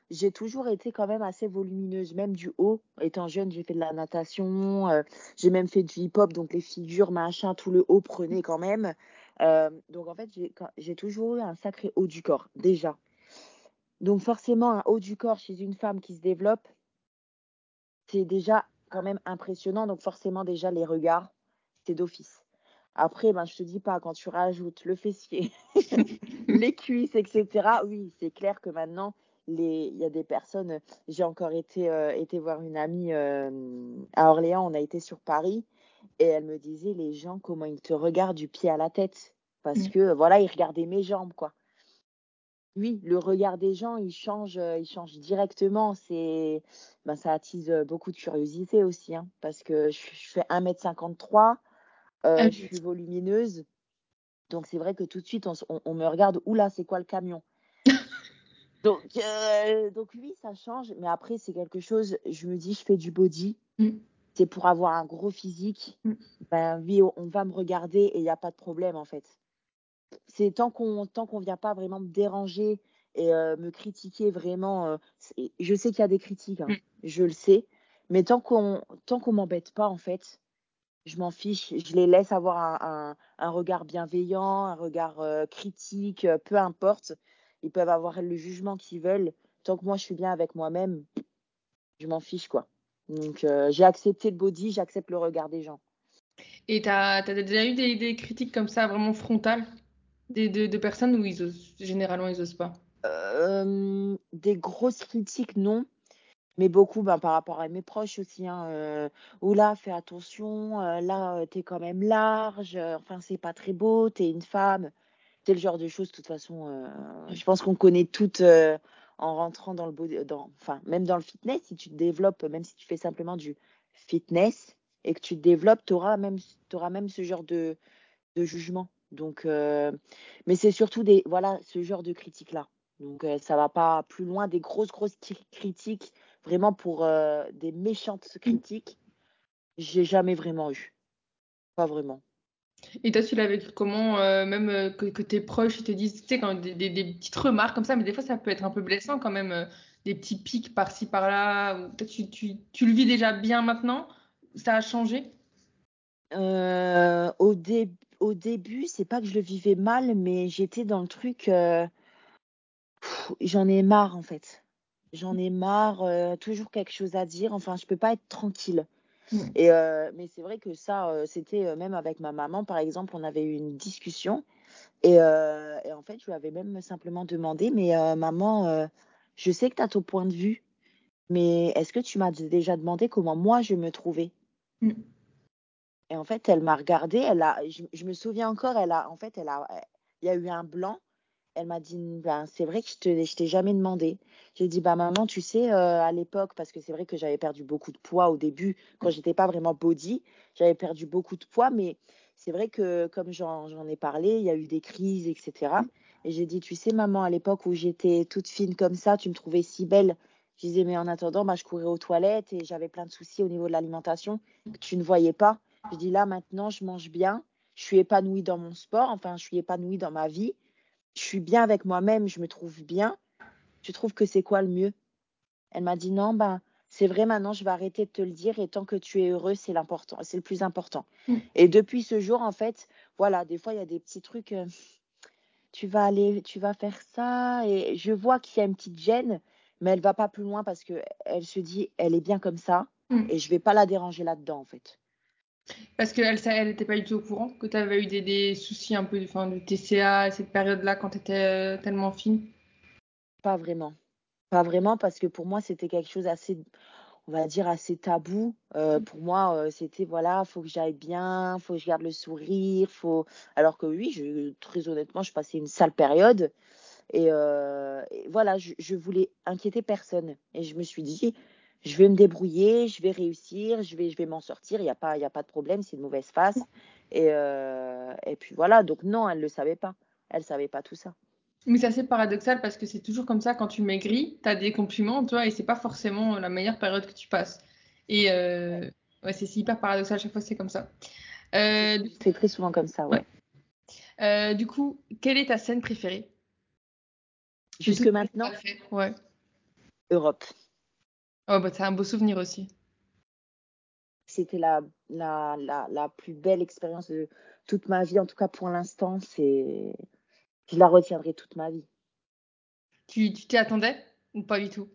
J'ai toujours été quand même assez volumineuse, même du haut. Étant jeune, j'ai fait de la natation, euh, j'ai même fait du hip-hop, donc les figures, machin, tout le haut prenait quand même. Euh, donc en fait, j'ai, j'ai toujours eu un sacré haut du corps, déjà. Donc forcément, un haut du corps chez une femme qui se développe, c'est déjà quand même impressionnant. Donc forcément, déjà, les regards d'office. Après, ben, je te dis pas, quand tu rajoutes le fessier, les cuisses, etc., oui, c'est clair que maintenant, les... il y a des personnes. J'ai encore été, euh, été voir une amie euh, à Orléans, on a été sur Paris, et elle me disait, les gens, comment ils te regardent du pied à la tête. Parce Mm. que, voilà, ils regardaient mes jambes, quoi. Oui, le regard des gens, il change, euh, il change directement. C'est, ben, ça attise beaucoup de curiosité aussi, hein, parce que je, je fais 1m53, euh, Ah je oui. suis volumineuse. Donc c'est vrai que tout de suite, on, s- on- on me regarde, oula, c'est quoi le camion? Donc, euh, donc oui, ça change. Mais après, c'est quelque chose, je me dis, je fais du body, Mm. c'est pour avoir un gros physique. Mm. Ben oui, on, on va me regarder et il n'y a pas de problème, en fait. C'est tant qu'on tant qu'on vient pas vraiment me déranger et euh, me critiquer vraiment. euh, je sais qu'il y a des critiques, hein, Mm. je le sais. Mais tant qu'on tant qu'on m'embête pas, en fait, je m'en fiche. Je les laisse avoir un, un- un regard bienveillant, un regard euh, critique, euh, peu importe. Ils peuvent avoir le jugement qu'ils veulent. Tant que moi, je suis bien avec moi-même, je m'en fiche, quoi. Donc, euh, j'ai accepté le body, j'accepte le regard des gens. Et t'as, t'as déjà eu des, des critiques comme ça, vraiment frontales, des, de, de personnes où ils osent, généralement ils osent pas? Des grosses critiques, non. Mais beaucoup ben, par rapport à mes proches aussi. Hein, euh, Oula, fais attention, euh, là, euh, t'es quand même large, enfin, c'est pas très beau, t'es une femme. C'est le genre de choses, de toute façon, je pense qu'on connaît toutes en rentrant dans le body, dans, enfin, même dans le fitness, si tu te développes, même si tu fais simplement du fitness et que tu te développes, tu auras même, t'auras même ce genre de, de jugement. Donc, mais c'est surtout des, voilà, ce genre de critiques-là. Donc, ça va pas plus loin des grosses, grosses cri- critiques, vraiment pour euh, des méchantes critiques. J'ai jamais vraiment eu. Pas vraiment. Et toi, tu l'as vécu comment, euh, même euh, que, que tes proches ils te disent, tu sais, quand des, des, des petites remarques comme ça, mais des fois ça peut être un peu blessant quand même, euh, des petits pics par-ci par-là. Toi, tu, tu, tu le vis déjà bien maintenant, ça a changé? Au, dé- au début, c'est pas que je le vivais mal, mais j'étais dans le truc. j'en ai marre en fait. J'en ai marre, euh, toujours quelque chose à dire. Enfin, je peux pas être tranquille. Mm. Et euh, mais c'est vrai que ça, euh, c'était même avec ma maman, par exemple, on avait eu une discussion. Et, et en fait, je lui avais même simplement demandé, mais maman, je sais que tu as ton point de vue, mais est-ce que tu m'as déjà demandé comment moi je me trouvais? Mm. Et en fait, elle m'a regardée, elle a, je, je me souviens encore, elle a, en fait, elle a, il y a eu un blanc. Elle m'a dit, ben, c'est vrai que je je t'ai jamais demandé. J'ai dit, bah maman, tu sais, euh, à l'époque, parce que c'est vrai que j'avais perdu beaucoup de poids au début, quand j'étais pas vraiment body, j'avais perdu beaucoup de poids, mais c'est vrai que comme j'en, j'en ai parlé, il y a eu des crises, etc. Et j'ai dit, tu sais, maman, à l'époque où j'étais toute fine comme ça, tu me trouvais si belle. Je disais, mais en attendant, bah, je courais aux toilettes et j'avais plein de soucis au niveau de l'alimentation que tu ne voyais pas. Je dis, là, maintenant, je mange bien, je suis épanouie dans mon sport, enfin, je suis épanouie dans ma vie je suis bien avec moi-même, je me trouve bien. Tu trouves que c'est quoi le mieux? Elle m'a dit non, ben c'est vrai maintenant, je vais arrêter de te le dire et tant que tu es heureux, c'est l'important, c'est le plus important. Mm. Et depuis ce jour, en fait, voilà, des fois il y a des petits trucs. euh, tu vas aller, tu vas faire ça et je vois qu'il y a une petite gêne, mais elle va pas plus loin parce que elle se dit, elle est bien comme ça Mm. et je vais pas la déranger là-dedans en fait. Parce qu'elle elle était pas du tout au courant que tu avais eu des, des soucis un peu enfin, de TCA à cette période-là quand tu étais tellement fine? Pas vraiment. Pas vraiment parce que pour moi c'était quelque chose assez on va dire assez tabou. Euh, pour moi, euh, c'était voilà, faut que j'aille bien, faut que je garde le sourire, faut. Alors que oui, je, très honnêtement, je passais une sale période et, euh, et voilà, je, je voulais inquiéter personne et je me suis dit, je vais me débrouiller, je vais réussir, je vais, je vais m'en sortir. Il n'y a pas, il y a pas de problème, c'est une mauvaise face et euh, et puis voilà. Donc non, elle le savait pas, elle savait pas tout ça. Mais c'est assez paradoxal parce que c'est toujours comme ça quand tu maigris, tu as des compliments, toi, et c'est pas forcément la meilleure période que tu passes. Et euh, ouais, c'est hyper paradoxal, à chaque fois c'est comme ça. Euh, C'est très souvent comme ça, ouais. du coup, quelle est ta scène préférée? Jusque maintenant, fait Ouais. Europe. Oh, bah, c'est un beau souvenir aussi. c'était la, la, la, la plus belle expérience de toute ma vie. En tout cas, pour l'instant, c'est, je la retiendrai toute ma vie. Tu tu t'y attendais ou pas du tout?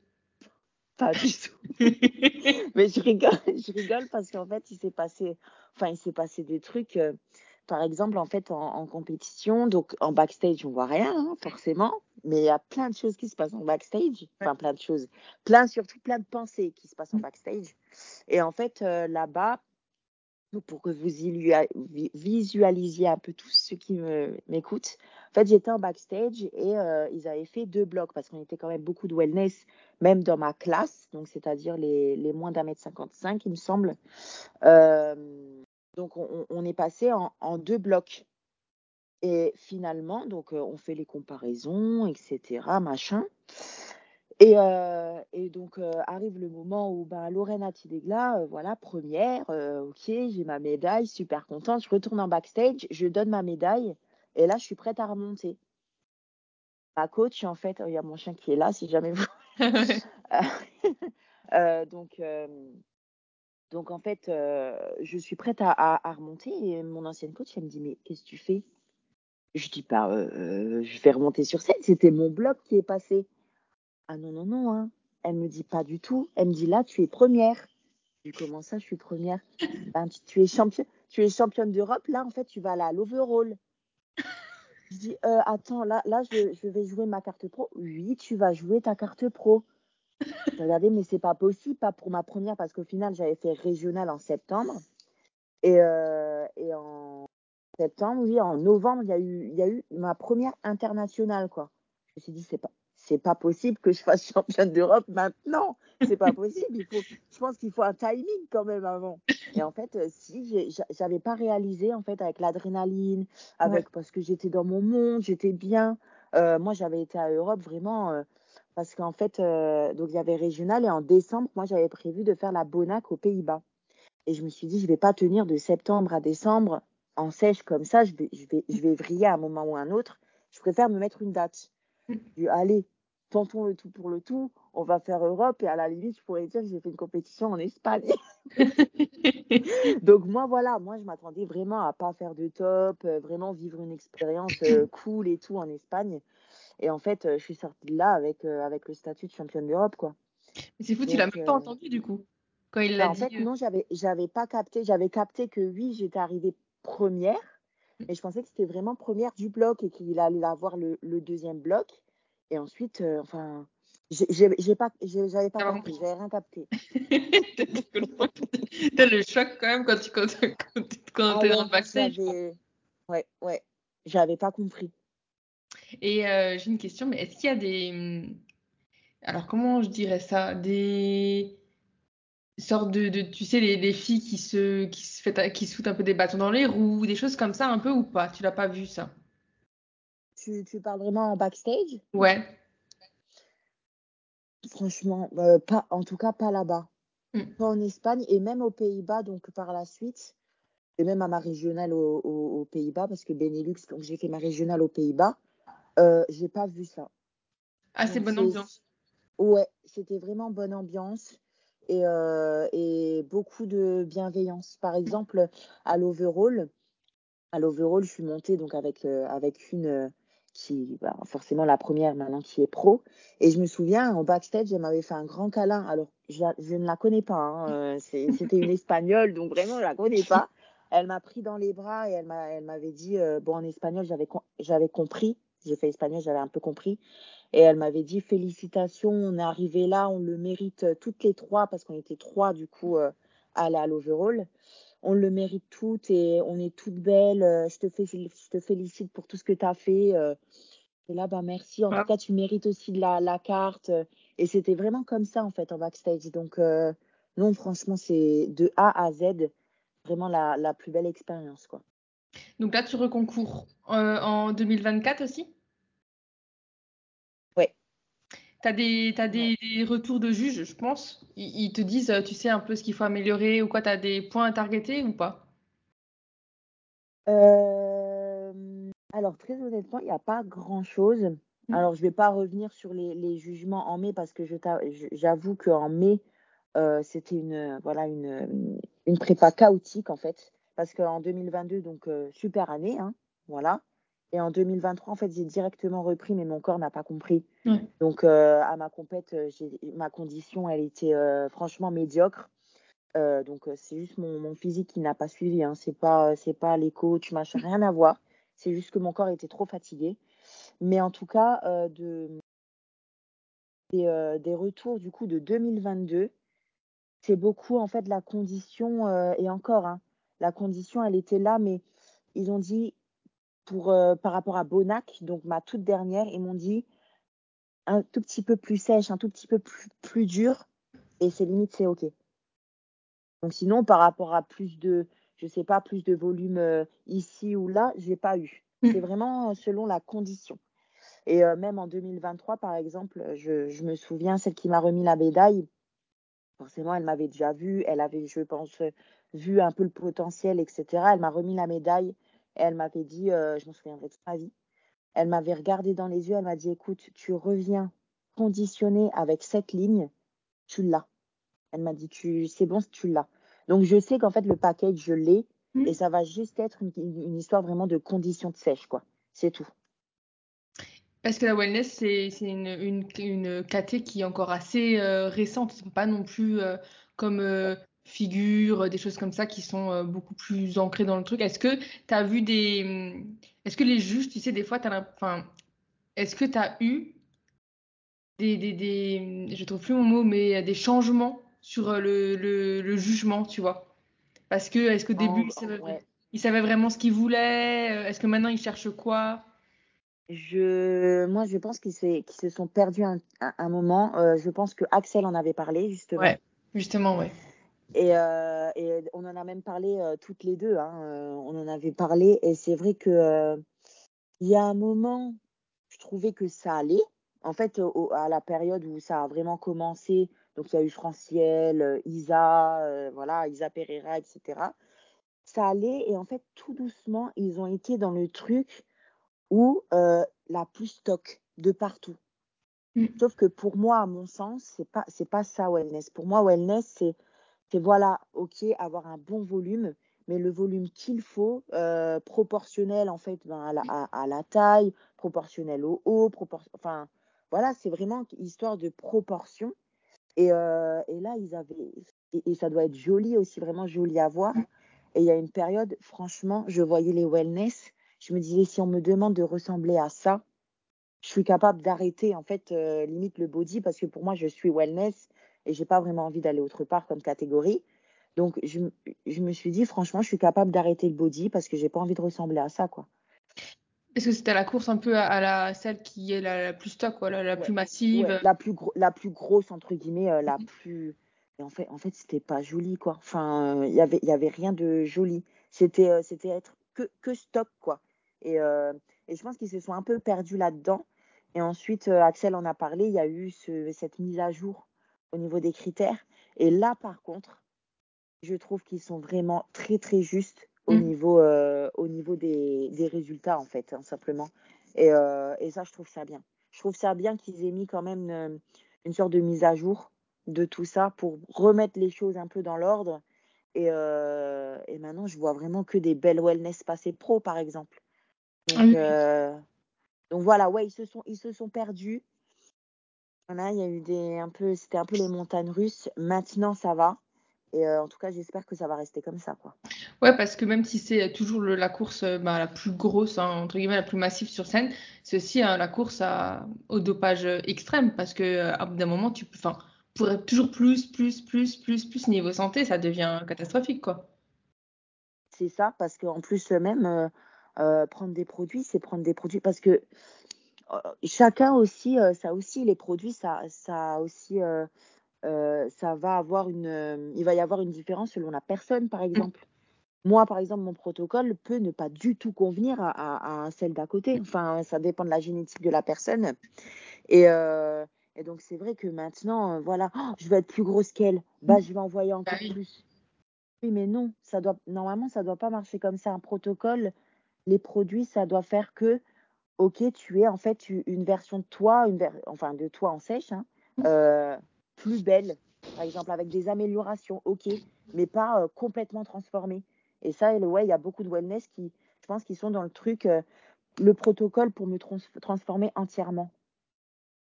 Pas du tout. Mais je rigole, je rigole parce qu'en fait, il s'est passé, enfin, il s'est passé des trucs. Par exemple, en fait, en, compétition, donc en backstage, on voit rien, hein, forcément, mais il y a plein de choses qui se passent en backstage, enfin plein de choses, plein surtout plein de pensées qui se passent en mm. backstage. Et en fait, euh, là-bas, pour que vous visualisiez un peu tous ceux qui m'écoutent, en fait, j'étais en backstage et euh, ils avaient fait deux blocs parce qu'on était quand même beaucoup de wellness, même dans ma classe, donc c'est-à-dire les, les, moins d'un mètre 55, il me semble. Euh, donc, on, est passé en, deux blocs. Et finalement, donc, euh, on fait les comparaisons, etc., machin. Et, euh, et donc, euh, arrive le moment où ben, Lorena Tidegla, voilà, première, ok, j'ai ma médaille, super contente. Je retourne en backstage, je donne ma médaille, et là, je suis prête à remonter. Ma coach, en fait, il y a mon chien qui est là, si jamais vous. donc, donc en fait, euh, je suis prête à, remonter et mon ancienne coach, elle me dit mais qu'est-ce que tu fais? Je dis pas, bah, euh, je vais remonter sur scène. C'était mon bloc qui est passé. Ah non non non, hein. Elle me dit pas du tout. Elle me dit là tu es première. Je dis comment ça je suis première? Ben, tu, es championne, tu es championne d'Europe. Là en fait tu vas aller à l'overall. Je dis euh, attends là là je vais jouer ma carte pro. Oui tu vas jouer ta carte pro. J'ai regardé, mais c'est pas possible, pas pour ma première, parce qu'au final, j'avais fait régional en septembre. Et, euh, et, en septembre, oui, en novembre, il y a eu, il y a eu ma première internationale, quoi. Je me suis dit, c'est pas, c'est pas possible que je fasse championne d'Europe maintenant. C'est pas possible. Il faut, je pense qu'il faut un timing quand même avant. Et en fait, euh, si j'avais pas réalisé en fait avec l'adrénaline, avec parce que j'étais dans mon monde, j'étais bien. Euh, moi, j'avais été à Europe vraiment parce qu'en fait, euh, donc il y avait régional et en décembre, moi j'avais prévu de faire la Bonac aux Pays-Bas. Et je me suis dit, je vais pas tenir de septembre à décembre en sèche comme ça, je vais, je vais, je vais vriller à un moment ou à un autre. Je préfère me mettre une date. Je allez, tentons le tout pour le tout, on va faire Europe et à la limite, je pourrais dire que j'ai fait une compétition en Espagne. Donc moi, voilà, moi je m'attendais vraiment à pas faire de top, euh, vraiment vivre une expérience euh, cool et tout en Espagne. Et en fait, je suis sortie de là avec, avec le statut de championne d'Europe, quoi. Mais c'est fou, tu l'as même pas entendu du coup quand il l'a bah, dit. En fait, non, j'avais, j'avais pas capté. J'avais capté que oui, j'étais arrivée première, mais je pensais que c'était vraiment première du bloc et qu'il allait avoir le, le deuxième bloc. Et ensuite, enfin, j'ai pas, j'avais pas compris, j'avais rien capté. T'as le choc quand même quand tu quand, quand, quand ah, dans le backstage. Ouais, ouais, j'avais pas compris. Et euh, j'ai une question, mais est-ce qu'il y a des. Hmm, alors, comment je dirais ça Des sortes de, de, tu sais, les, filles qui se, qui se, fait, qui se foutent un peu des bâtons dans les roues, des choses comme ça un peu ou pas? Tu l'as pas vu ça? Tu, tu, parles vraiment en backstage? Ouais. Franchement, euh, pas, en tout cas pas là-bas. Hmm. Pas en Espagne et même aux Pays-Bas, donc par la suite, et même à ma régionale aux, aux Pays-Bas, parce que Benelux, donc j'ai fait ma régionale aux Pays-Bas, euh, j'ai pas vu ça. Ah, c'est bonne ambiance. Ouais, c'était vraiment bonne ambiance et, euh, et, beaucoup de bienveillance. Par exemple, à l'overall, à l'overall, je suis montée donc avec, euh, avec une euh, qui, bah, forcément la première maintenant qui est pro. Et je me souviens, en backstage, elle m'avait fait un grand câlin. Alors, je, je ne la connais pas. Hein, c'était une espagnole, donc vraiment, je la connais pas. Elle m'a pris dans les bras et elle m'avait dit, bon, en espagnol, j'avais compris j'ai fait espagnol, j'avais un peu compris. Et elle m'avait dit félicitations, on est arrivé là, on le mérite euh, toutes les trois parce qu'on était trois du coup euh, à aller à l'overall. On le mérite toutes et on est toutes belles. Euh, je te, fais, je te félicite pour tout ce que tu as fait. Et là, bah merci. En tout cas, tu mérites aussi de la, la carte. Et c'était vraiment comme ça en fait en backstage. Donc non, franchement, c'est de A à Z vraiment la, la plus belle expérience quoi. Donc là, tu reconcours euh, en 2024 aussi? Oui. Tu as, des, des, retours de juges, je pense? Ils, te disent, tu sais, un peu ce qu'il faut améliorer ou quoi Tu as des points à targeter ou pas? Euh, Alors, très honnêtement, il n'y a pas grand-chose. Mmh. Alors, je ne vais pas revenir sur les, jugements en mai parce que j'avoue qu'en mai, euh, c'était une, voilà, une, une prépa chaotique en fait parce qu'en 2022, donc euh, super année, hein, voilà. Et en 2023, en fait, j'ai directement repris, mais mon corps n'a pas compris. Donc, euh, à ma compète, euh, ma condition, elle était franchement médiocre. Donc c'est juste mon, physique qui n'a pas suivi. Hein. C'est pas c'est pas les coachs, machin, rien à voir. C'est juste que mon corps était trop fatigué. Mais en tout cas, de des, retours du coup de 2022, c'est beaucoup en fait la condition et encore, hein, la condition elle était là, mais ils ont dit pour par rapport à Bonac, donc ma toute dernière, ils m'ont dit un tout petit peu plus sèche, un tout petit peu plus, plus dur, et c'est limite c'est ok. Donc sinon, par rapport à plus de, je sais pas, plus de volume euh, ici ou là, j'ai pas eu. Mmh. C'est vraiment selon la condition. Et euh, même en 2023, par exemple, je, me souviens, celle qui m'a remis la médaille, forcément, elle m'avait déjà vue, elle avait, je pense, vu un peu le potentiel, etc. Elle m'a remis la médaille et elle m'avait dit, euh, je m'en souviendrai toute ma vie, elle m'avait regardé dans les yeux, elle m'a dit, écoute, tu reviens conditionné avec cette ligne, tu l'as. Elle m'a dit, tu, c'est bon, tu l'as. Donc, je sais qu'en fait, le package, je l'ai. Mmh. Et ça va juste être une, histoire vraiment de conditions de sèche, quoi. C'est tout. Parce que la wellness, c'est une, une, une KT qui est encore assez euh, récente. Ce pas non plus euh, comme euh, figure, des choses comme ça qui sont beaucoup plus ancrées dans le truc. Est-ce que tu as vu des. Est-ce que les juges, tu sais, des fois, tu as. Enfin, est-ce que tu as eu des, des, des. Je trouve plus mon mot, mais des changements sur le, le, jugement, tu vois? Parce que, est-ce qu'au début, il, savait, vraiment ce qu'il voulait Est-ce que maintenant, il cherche quoi? Je, moi, je pense qu'ils se, sont perdus un, un, moment. Euh, je pense que Axel en avait parlé, justement. Ouais, justement, ouais. Et, euh, et on en a même parlé euh, toutes les deux. Hein, on en avait parlé. Et c'est vrai que il y a un moment, je trouvais que ça allait. En fait, à la période où ça a vraiment commencé, donc il y a eu Franciel, Isa, voilà, Isa Pereira, etc. Ça allait. Et en fait, tout doucement, ils ont été dans le truc euh, la plus stock de partout. Mm. Sauf que pour moi, à mon sens, c'est pas c'est pas ça wellness. Pour moi, wellness, c'est c'est voilà, ok, avoir un bon volume, mais le volume qu'il faut, euh, proportionnel en fait ben, à, la, à, la, taille, proportionnel au haut, enfin voilà, c'est vraiment histoire de proportion. Et, euh, et là, ils avaient et, et, ça doit être joli aussi, vraiment joli à voir. Et il y a une période, franchement, je voyais les wellness je me disais, si on me demande de ressembler à ça, je suis capable d'arrêter, en fait, euh, limite le body, parce que pour moi, je suis wellness et j'ai pas vraiment envie d'aller autre part comme catégorie. Donc, je, je, me suis dit, franchement, je suis capable d'arrêter le body parce que j'ai pas envie de ressembler à ça, quoi. Est-ce que c'était la course un peu à, la celle qui est la, plus stock, quoi, la, plus massive la, plus la plus grosse, entre guillemets, euh, la mhm. plus. Et en fait, en fait c'était pas joli, quoi. Enfin, il y avait, y avait rien de joli. C'était euh, c'était être que, que stock, quoi. Euh, et, je pense qu'ils se sont un peu perdus là-dedans. Et ensuite, euh, Axel en a parlé, il y a eu cette mise à jour au niveau des critères. Et là, par contre, je trouve qu'ils sont vraiment très, très justes au mmh. niveau, euh, au niveau des, résultats, en fait, hein, simplement. Et, et, ça, je trouve ça bien. Je trouve ça bien qu'ils aient mis quand même une, une, sorte de mise à jour de tout ça pour remettre les choses un peu dans l'ordre. Et, et maintenant, je vois vraiment que des belles wellness passées pro, par exemple. Ah euh, donc, voilà, ouais, ils se sont, ils se sont perdus. Voilà, il y a eu des un peu, c'était un peu les montagnes russes. Maintenant, ça va. Et euh, en tout cas, j'espère que ça va rester comme ça, quoi. Ouais, parce que même si c'est toujours la course euh, bah, la plus grosse, hein, entre guillemets, la plus massive sur scène, c'est aussi hein, la course au dopage extrême, parce que à bout d'un moment, tu enfin, pour toujours plus, plus, plus, plus, plus niveau santé, ça devient catastrophique, quoi. C'est ça, parce qu'en plus même, euh, prendre des produits, c'est prendre des produits parce que euh, chacun aussi, euh, ça aussi, les produits, ça, ça aussi, ça va avoir une, il va y avoir une différence selon la personne, par exemple. Moi, par exemple, mon protocole peut ne pas du tout convenir à, celle d'à côté. Enfin, ça dépend de la génétique de la personne. Et, et donc, c'est vrai que maintenant, voilà, oh, je vais être plus grosse qu'elle. Bah, je vais envoyer encore bah plus. Oui, mais non, ça doit, normalement, ça doit pas marcher comme ça. Un protocole, les produits, ça doit faire que, ok, tu es en fait une version de toi, une enfin de toi en sèche, hein, mmh. euh, plus belle, par exemple avec des améliorations, ok, mais pas euh, complètement transformée. Et ça, ouais, il y a beaucoup de wellness qui, je pense, qui sont dans le truc, euh, le protocole pour me transformer entièrement.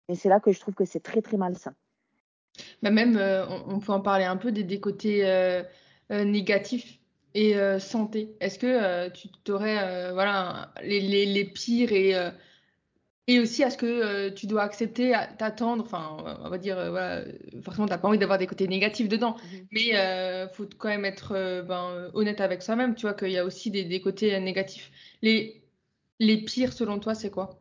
Et c'est là que je trouve que c'est très très malsain. bah, même, on, peut en parler un peu des, côtés négatifs et santé. Est-ce que tu t'aurais voilà, les, les, les, pires et et aussi, est-ce que euh, tu dois accepter, t'attendre, enfin, on va dire, euh, voilà, forcément, tu n'as pas envie d'avoir des côtés négatifs dedans, mhm. mais il euh, faut quand même être ben, honnête avec soi-même, tu vois, qu'il y a aussi des, côtés négatifs. Les, les pires, selon toi, c'est quoi?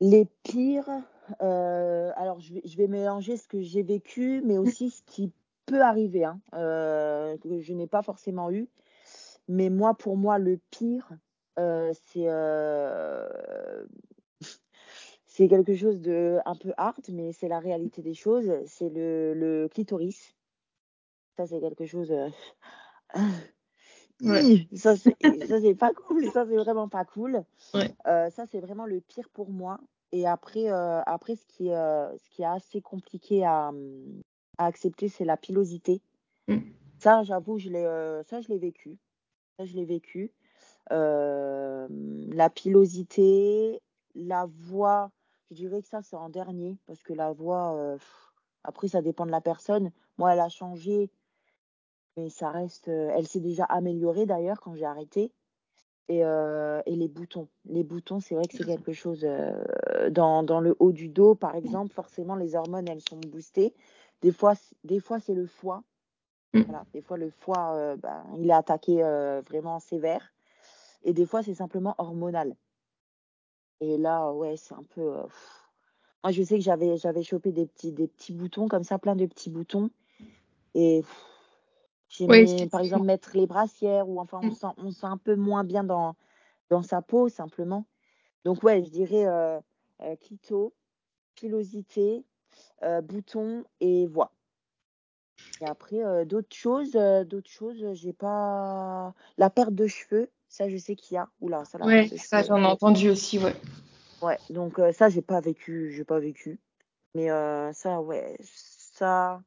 Les pires, alors je vais, je vais, mélanger ce que j'ai vécu, mais aussi ce qui peut arriver, hein, que je n'ai pas forcément eu. Mais moi, pour moi, le pire, euh, c'est euh, c'est quelque chose de un peu hard, mais c'est la réalité des choses. C'est le, le clitoris. Ça, c'est quelque chose. Euh, ça, c'est pas cool. Ça, c'est vraiment pas cool. ça, c'est vraiment le pire pour moi. Et après, après ce, qui, ce qui est assez compliqué à, à accepter, c'est la pilosité. Mm. Ça, j'avoue, je l'ai, ça, je l'ai vécu. Ça, je l'ai vécu. Euh, la pilosité, la voix, je dirais que ça, c'est en dernier, parce que la voix, euh, après, ça dépend de la personne. Moi, elle a changé, mais ça reste. Euh, elle s'est déjà améliorée d'ailleurs quand j'ai arrêté. Et, et, les boutons. Les boutons, c'est vrai que c'est quelque chose. dans, dans, le haut du dos, par exemple, forcément, les hormones, elles sont boostées. Des fois, des fois c'est le foie. Mm. Voilà, des fois, le foie, ben, il est attaqué vraiment sévère. Et des fois, c'est simplement hormonal. Et là, ouais, c'est un peu. Euh, moi, je sais que j'avais, j'avais chopé des petits, des petits boutons, comme ça, plein de petits boutons. Et j'ai par exemple, mettre les brassières, ou enfin, on, mm. sent, on sent un peu moins bien dans, dans sa peau, simplement. Donc, ouais, je dirais euh, euh clito, pilosité, euh, bouton et voix. Et après, d'autres choses, d'autres choses, j'ai pas. La perte de cheveux, ça, je sais qu'il y a. Oula, ça, ouais, ça, j'en ai entendu aussi, ouais. Ouais, donc euh, ça, j'ai pas vécu, j'ai pas vécu. Mais euh, ça, ouais, ça,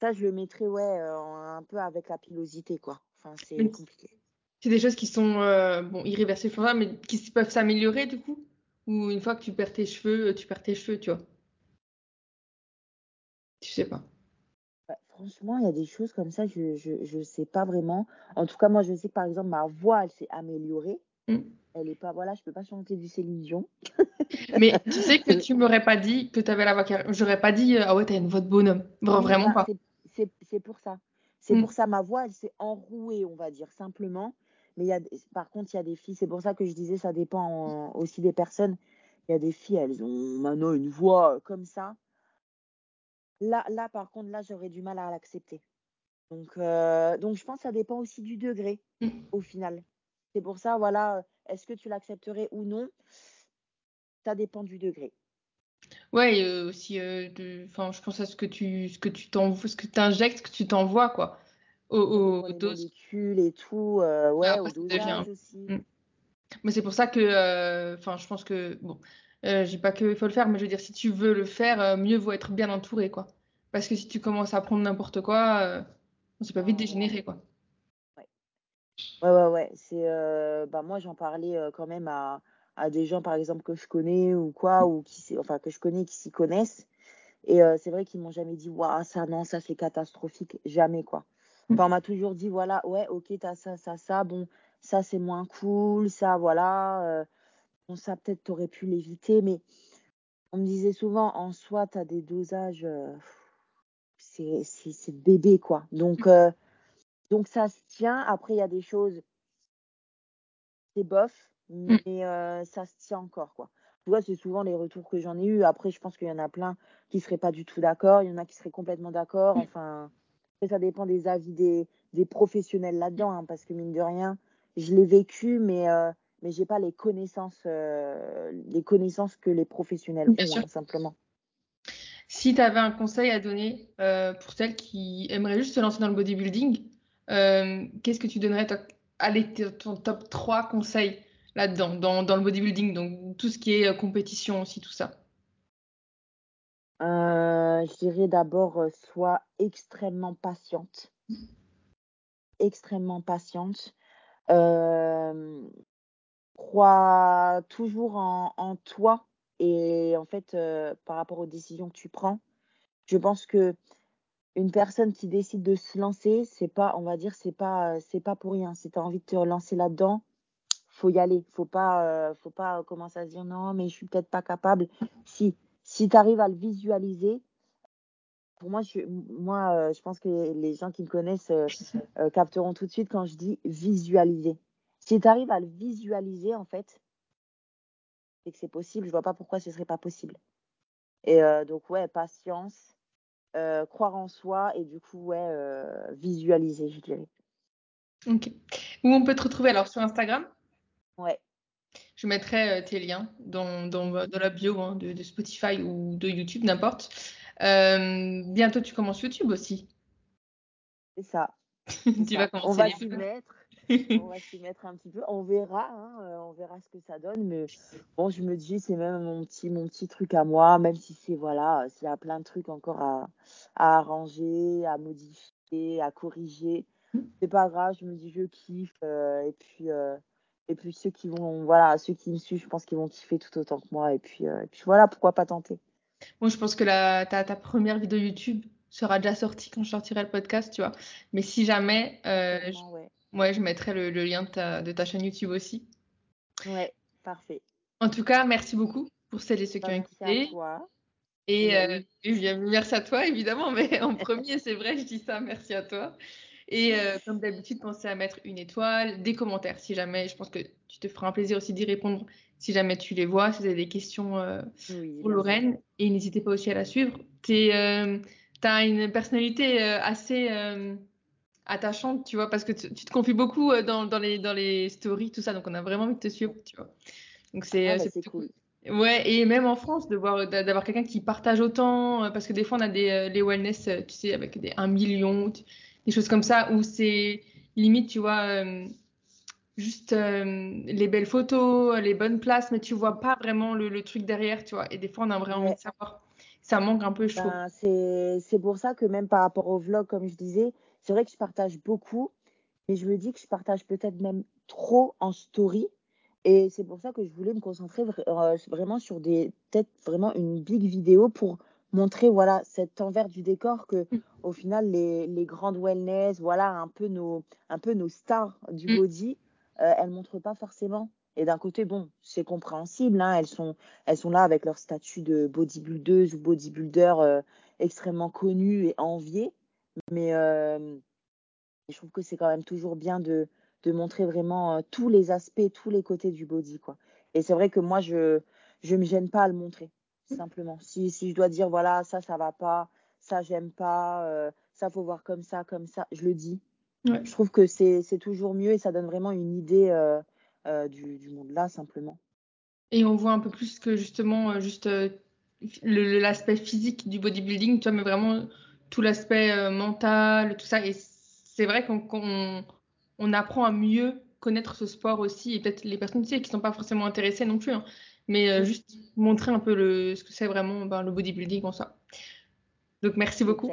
ça, je le mettrais, ouais, euh, un peu avec la pilosité, quoi. Enfin, c'est compliqué. C'est des choses qui sont, bon, irréversibles, mais qui peuvent s'améliorer, du coup? Ou une fois que tu perds tes cheveux, tu perds tes cheveux, tu vois? Sais pas. Franchement, il y a des choses comme ça, je, je, sais pas vraiment. En tout cas, moi, je sais que par exemple, ma voix, elle s'est améliorée. Mm. Elle est pas, voilà, je peux pas chanter du Céline Dion. Mais tu sais que tu m'aurais pas dit que tu avais la voix carrée. J'aurais pas dit, ah ouais, tu as une voix de bonhomme. Vraiment pas. C'est pour ça. C'est mm. pour ça, ma voix, elle s'est enrouée, on va dire, simplement. Mais y a, par contre, il y a des filles, c'est pour ça que je disais, ça dépend aussi des personnes. Il y a des filles, elles ont maintenant une voix comme ça. Là, là, par contre, là, j'aurais du mal à l'accepter. Donc, euh, donc, je pense que ça dépend aussi du degré mmh. au final. C'est pour ça, voilà, est-ce que tu l'accepterais ou non? Ça dépend du degré. Ouais, euh, aussi, euh, je pense à ce que tu, ce que tu t'envoies, ce que tu injectes, ce que tu t'envoies, quoi, au, au les doses. et tout, ouais, au dosage aussi. Mmh. Mais c'est pour ça que, enfin, je pense que, bon, euh, je dis pas qu'il faut le faire, mais je veux dire, si tu veux le faire, euh, mieux vaut être bien entouré, quoi. Parce que si tu commences à prendre n'importe quoi, euh, c'est pas vite dégénérer, quoi. Ouais, ouais, ouais. ouais. C'est, euh, bah, moi, j'en parlais quand même à, à, des gens, par exemple, que je connais ou quoi, ou qui, enfin, que je connais qui s'y connaissent. Et c'est vrai qu'ils m'ont jamais dit, waouh, ça, non, ça, c'est catastrophique. Jamais, quoi. Enfin, on m'a toujours dit, voilà, ouais, ok, t'as ça, ça, ça, bon, ça, c'est moins cool, ça, voilà Bon, ça, peut-être, tu aurais pu l'éviter, mais on me disait souvent, en soi, tu as des dosages, euh, c'est bébé, quoi. Donc, euh, donc, ça se tient. Après, il y a des choses, c'est bof, mmh. mais euh, ça se tient encore, quoi. Tu vois, c'est souvent les retours que j'en ai eu. Après, je pense qu'il y en a plein qui seraient pas du tout d'accord. Il y en a qui seraient complètement d'accord. Mmh. Enfin, ça dépend des avis des, des professionnels là-dedans, hein, parce que mine de rien, je l'ai vécu, mais mais j'ai pas les connaissances, euh, les connaissances que les professionnels ont, hein, simplement. Si tu avais un conseil à donner euh, pour celles qui aimeraient juste se lancer dans le bodybuilding, euh, qu'est-ce que tu donnerais Allez, ton top 3 conseils là-dedans, dans, dans, le bodybuilding, donc tout ce qui est compétition aussi, tout ça? Je dirais d'abord, sois extrêmement patiente. Extrêmement patiente. Euh, crois toujours en, toi et en fait, euh, par rapport aux décisions que tu prends, je pense que une personne qui décide de se lancer, c'est pas, on va dire, c'est pas, c'est pas pour rien. Si tu as envie de te lancer là-dedans, faut y aller. Faut pas, euh, faut pas commencer à se dire non, mais je suis peut-être pas capable. Si, si tu arrives à le visualiser, pour moi, je, moi, euh, je pense que les gens qui me connaissent euh, capteront tout de suite quand je dis visualiser. Si tu arrives à le visualiser, en fait, c'est que c'est possible. Je vois pas pourquoi ce serait pas possible. Et donc, ouais, patience, croire en soi et du coup, ouais, visualiser, je dirais. Ok. Où on peut te retrouver alors? Sur Instagram? Ouais. Je mettrai tes liens dans, dans, la bio hein, de, Spotify ou de YouTube, n'importe. bientôt, tu commences YouTube aussi. C'est ça. tu vas commencer. On va s'y mettre. On va s'y mettre un petit peu. On verra, hein, euh, on verra ce que ça donne. Mais bon, je me dis, c'est même mon petit, mon petit truc à moi, même si c'est voilà, s'il y a plein de trucs encore à, à arranger, à modifier, à corriger. C'est pas grave, je me dis, je kiffe. Euh, et puis. Euh, et puis ceux qui vont, voilà, ceux qui me suivent, je pense qu'ils vont kiffer tout autant que moi. Et puis, et puis voilà, pourquoi pas tenter. Bon, je pense que la, ta, ta première vidéo YouTube sera déjà sortie quand je sortirai le podcast, tu vois. Mais si jamais, Ouais, je mettrai le, lien de ta, de ta, chaîne YouTube aussi. Ouais, parfait. En tout cas, merci beaucoup pour celles et ceux qui ont écouté. Merci à toi. Et, euh, merci à toi, évidemment, mais en premier, c'est vrai, je dis ça, merci à toi. Et euh, comme d'habitude, pensez à mettre une étoile, des commentaires si jamais, je pense que tu te feras un plaisir aussi d'y répondre si jamais tu les vois, si vous avez des questions euh, pour Lorraine. Et n'hésitez pas aussi à la suivre. Tu as une personnalité assez attachante, tu vois, parce que tu, te confies beaucoup euh, dans, dans, les, dans les stories, tout ça, donc on a vraiment envie de te suivre, tu vois. Donc c'est ah, bah, cool. Ouais, et même en France, de voir d'avoir quelqu'un qui partage autant, euh, parce que des fois on a des euh, les wellness, tu sais, avec des 1 million, des choses comme ça, où c'est limite, tu vois, juste les belles photos, les bonnes places, mais tu vois pas vraiment le, le, truc derrière, tu vois. Et des fois on a vraiment envie de savoir. Ça manque un peu, je trouve. Ben, c'est pour ça que même par rapport au vlog, comme je disais, c'est vrai que je partage beaucoup, mais je me dis que je partage peut-être même trop en story. Et c'est pour ça que je voulais me concentrer euh, vraiment sur des, peut-être vraiment une big vidéo pour montrer voilà cet envers du décor que mm. au final les, les, grandes wellness voilà un peu nos un peu nos stars du mm. body euh, elles montrent pas forcément et d'un côté bon c'est compréhensible hein, elles sont elles sont là avec leur statut de bodybuildeuse ou bodybuilder euh, extrêmement connu et envié mais euh, je trouve que c'est quand même toujours bien de, de montrer vraiment euh, tous les aspects, tous les côtés du body. Quoi. Et c'est vrai que moi, je ne me gêne pas à le montrer, simplement. Si, si je dois dire, voilà, ça, ça va pas, ça, j'aime pas, euh, ça, faut voir comme ça, comme ça, je le dis. Je trouve que c'est toujours mieux et ça donne vraiment une idée du, du, monde là, simplement. Et on voit un peu plus que justement, juste l'aspect physique du bodybuilding, tu vois, mais vraiment tout l'aspect euh, mental, tout ça. Et c'est vrai qu'on on, apprend à mieux connaître ce sport aussi, et peut-être les personnes tu sais, qui ne sont pas forcément intéressées non plus, hein. mais euh, juste montrer un peu le, ce que c'est vraiment ben, le bodybuilding en soi. Donc merci beaucoup.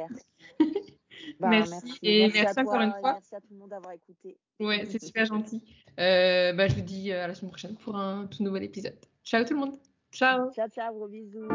Bah, merci. Et merci, encore une fois. Merci à tout le monde d'avoir écouté. Ouais, c'est super gentil. Euh, bah, je vous dis à la semaine prochaine pour un tout nouvel épisode. Ciao tout le monde. Ciao. Ciao, ciao, gros bisous.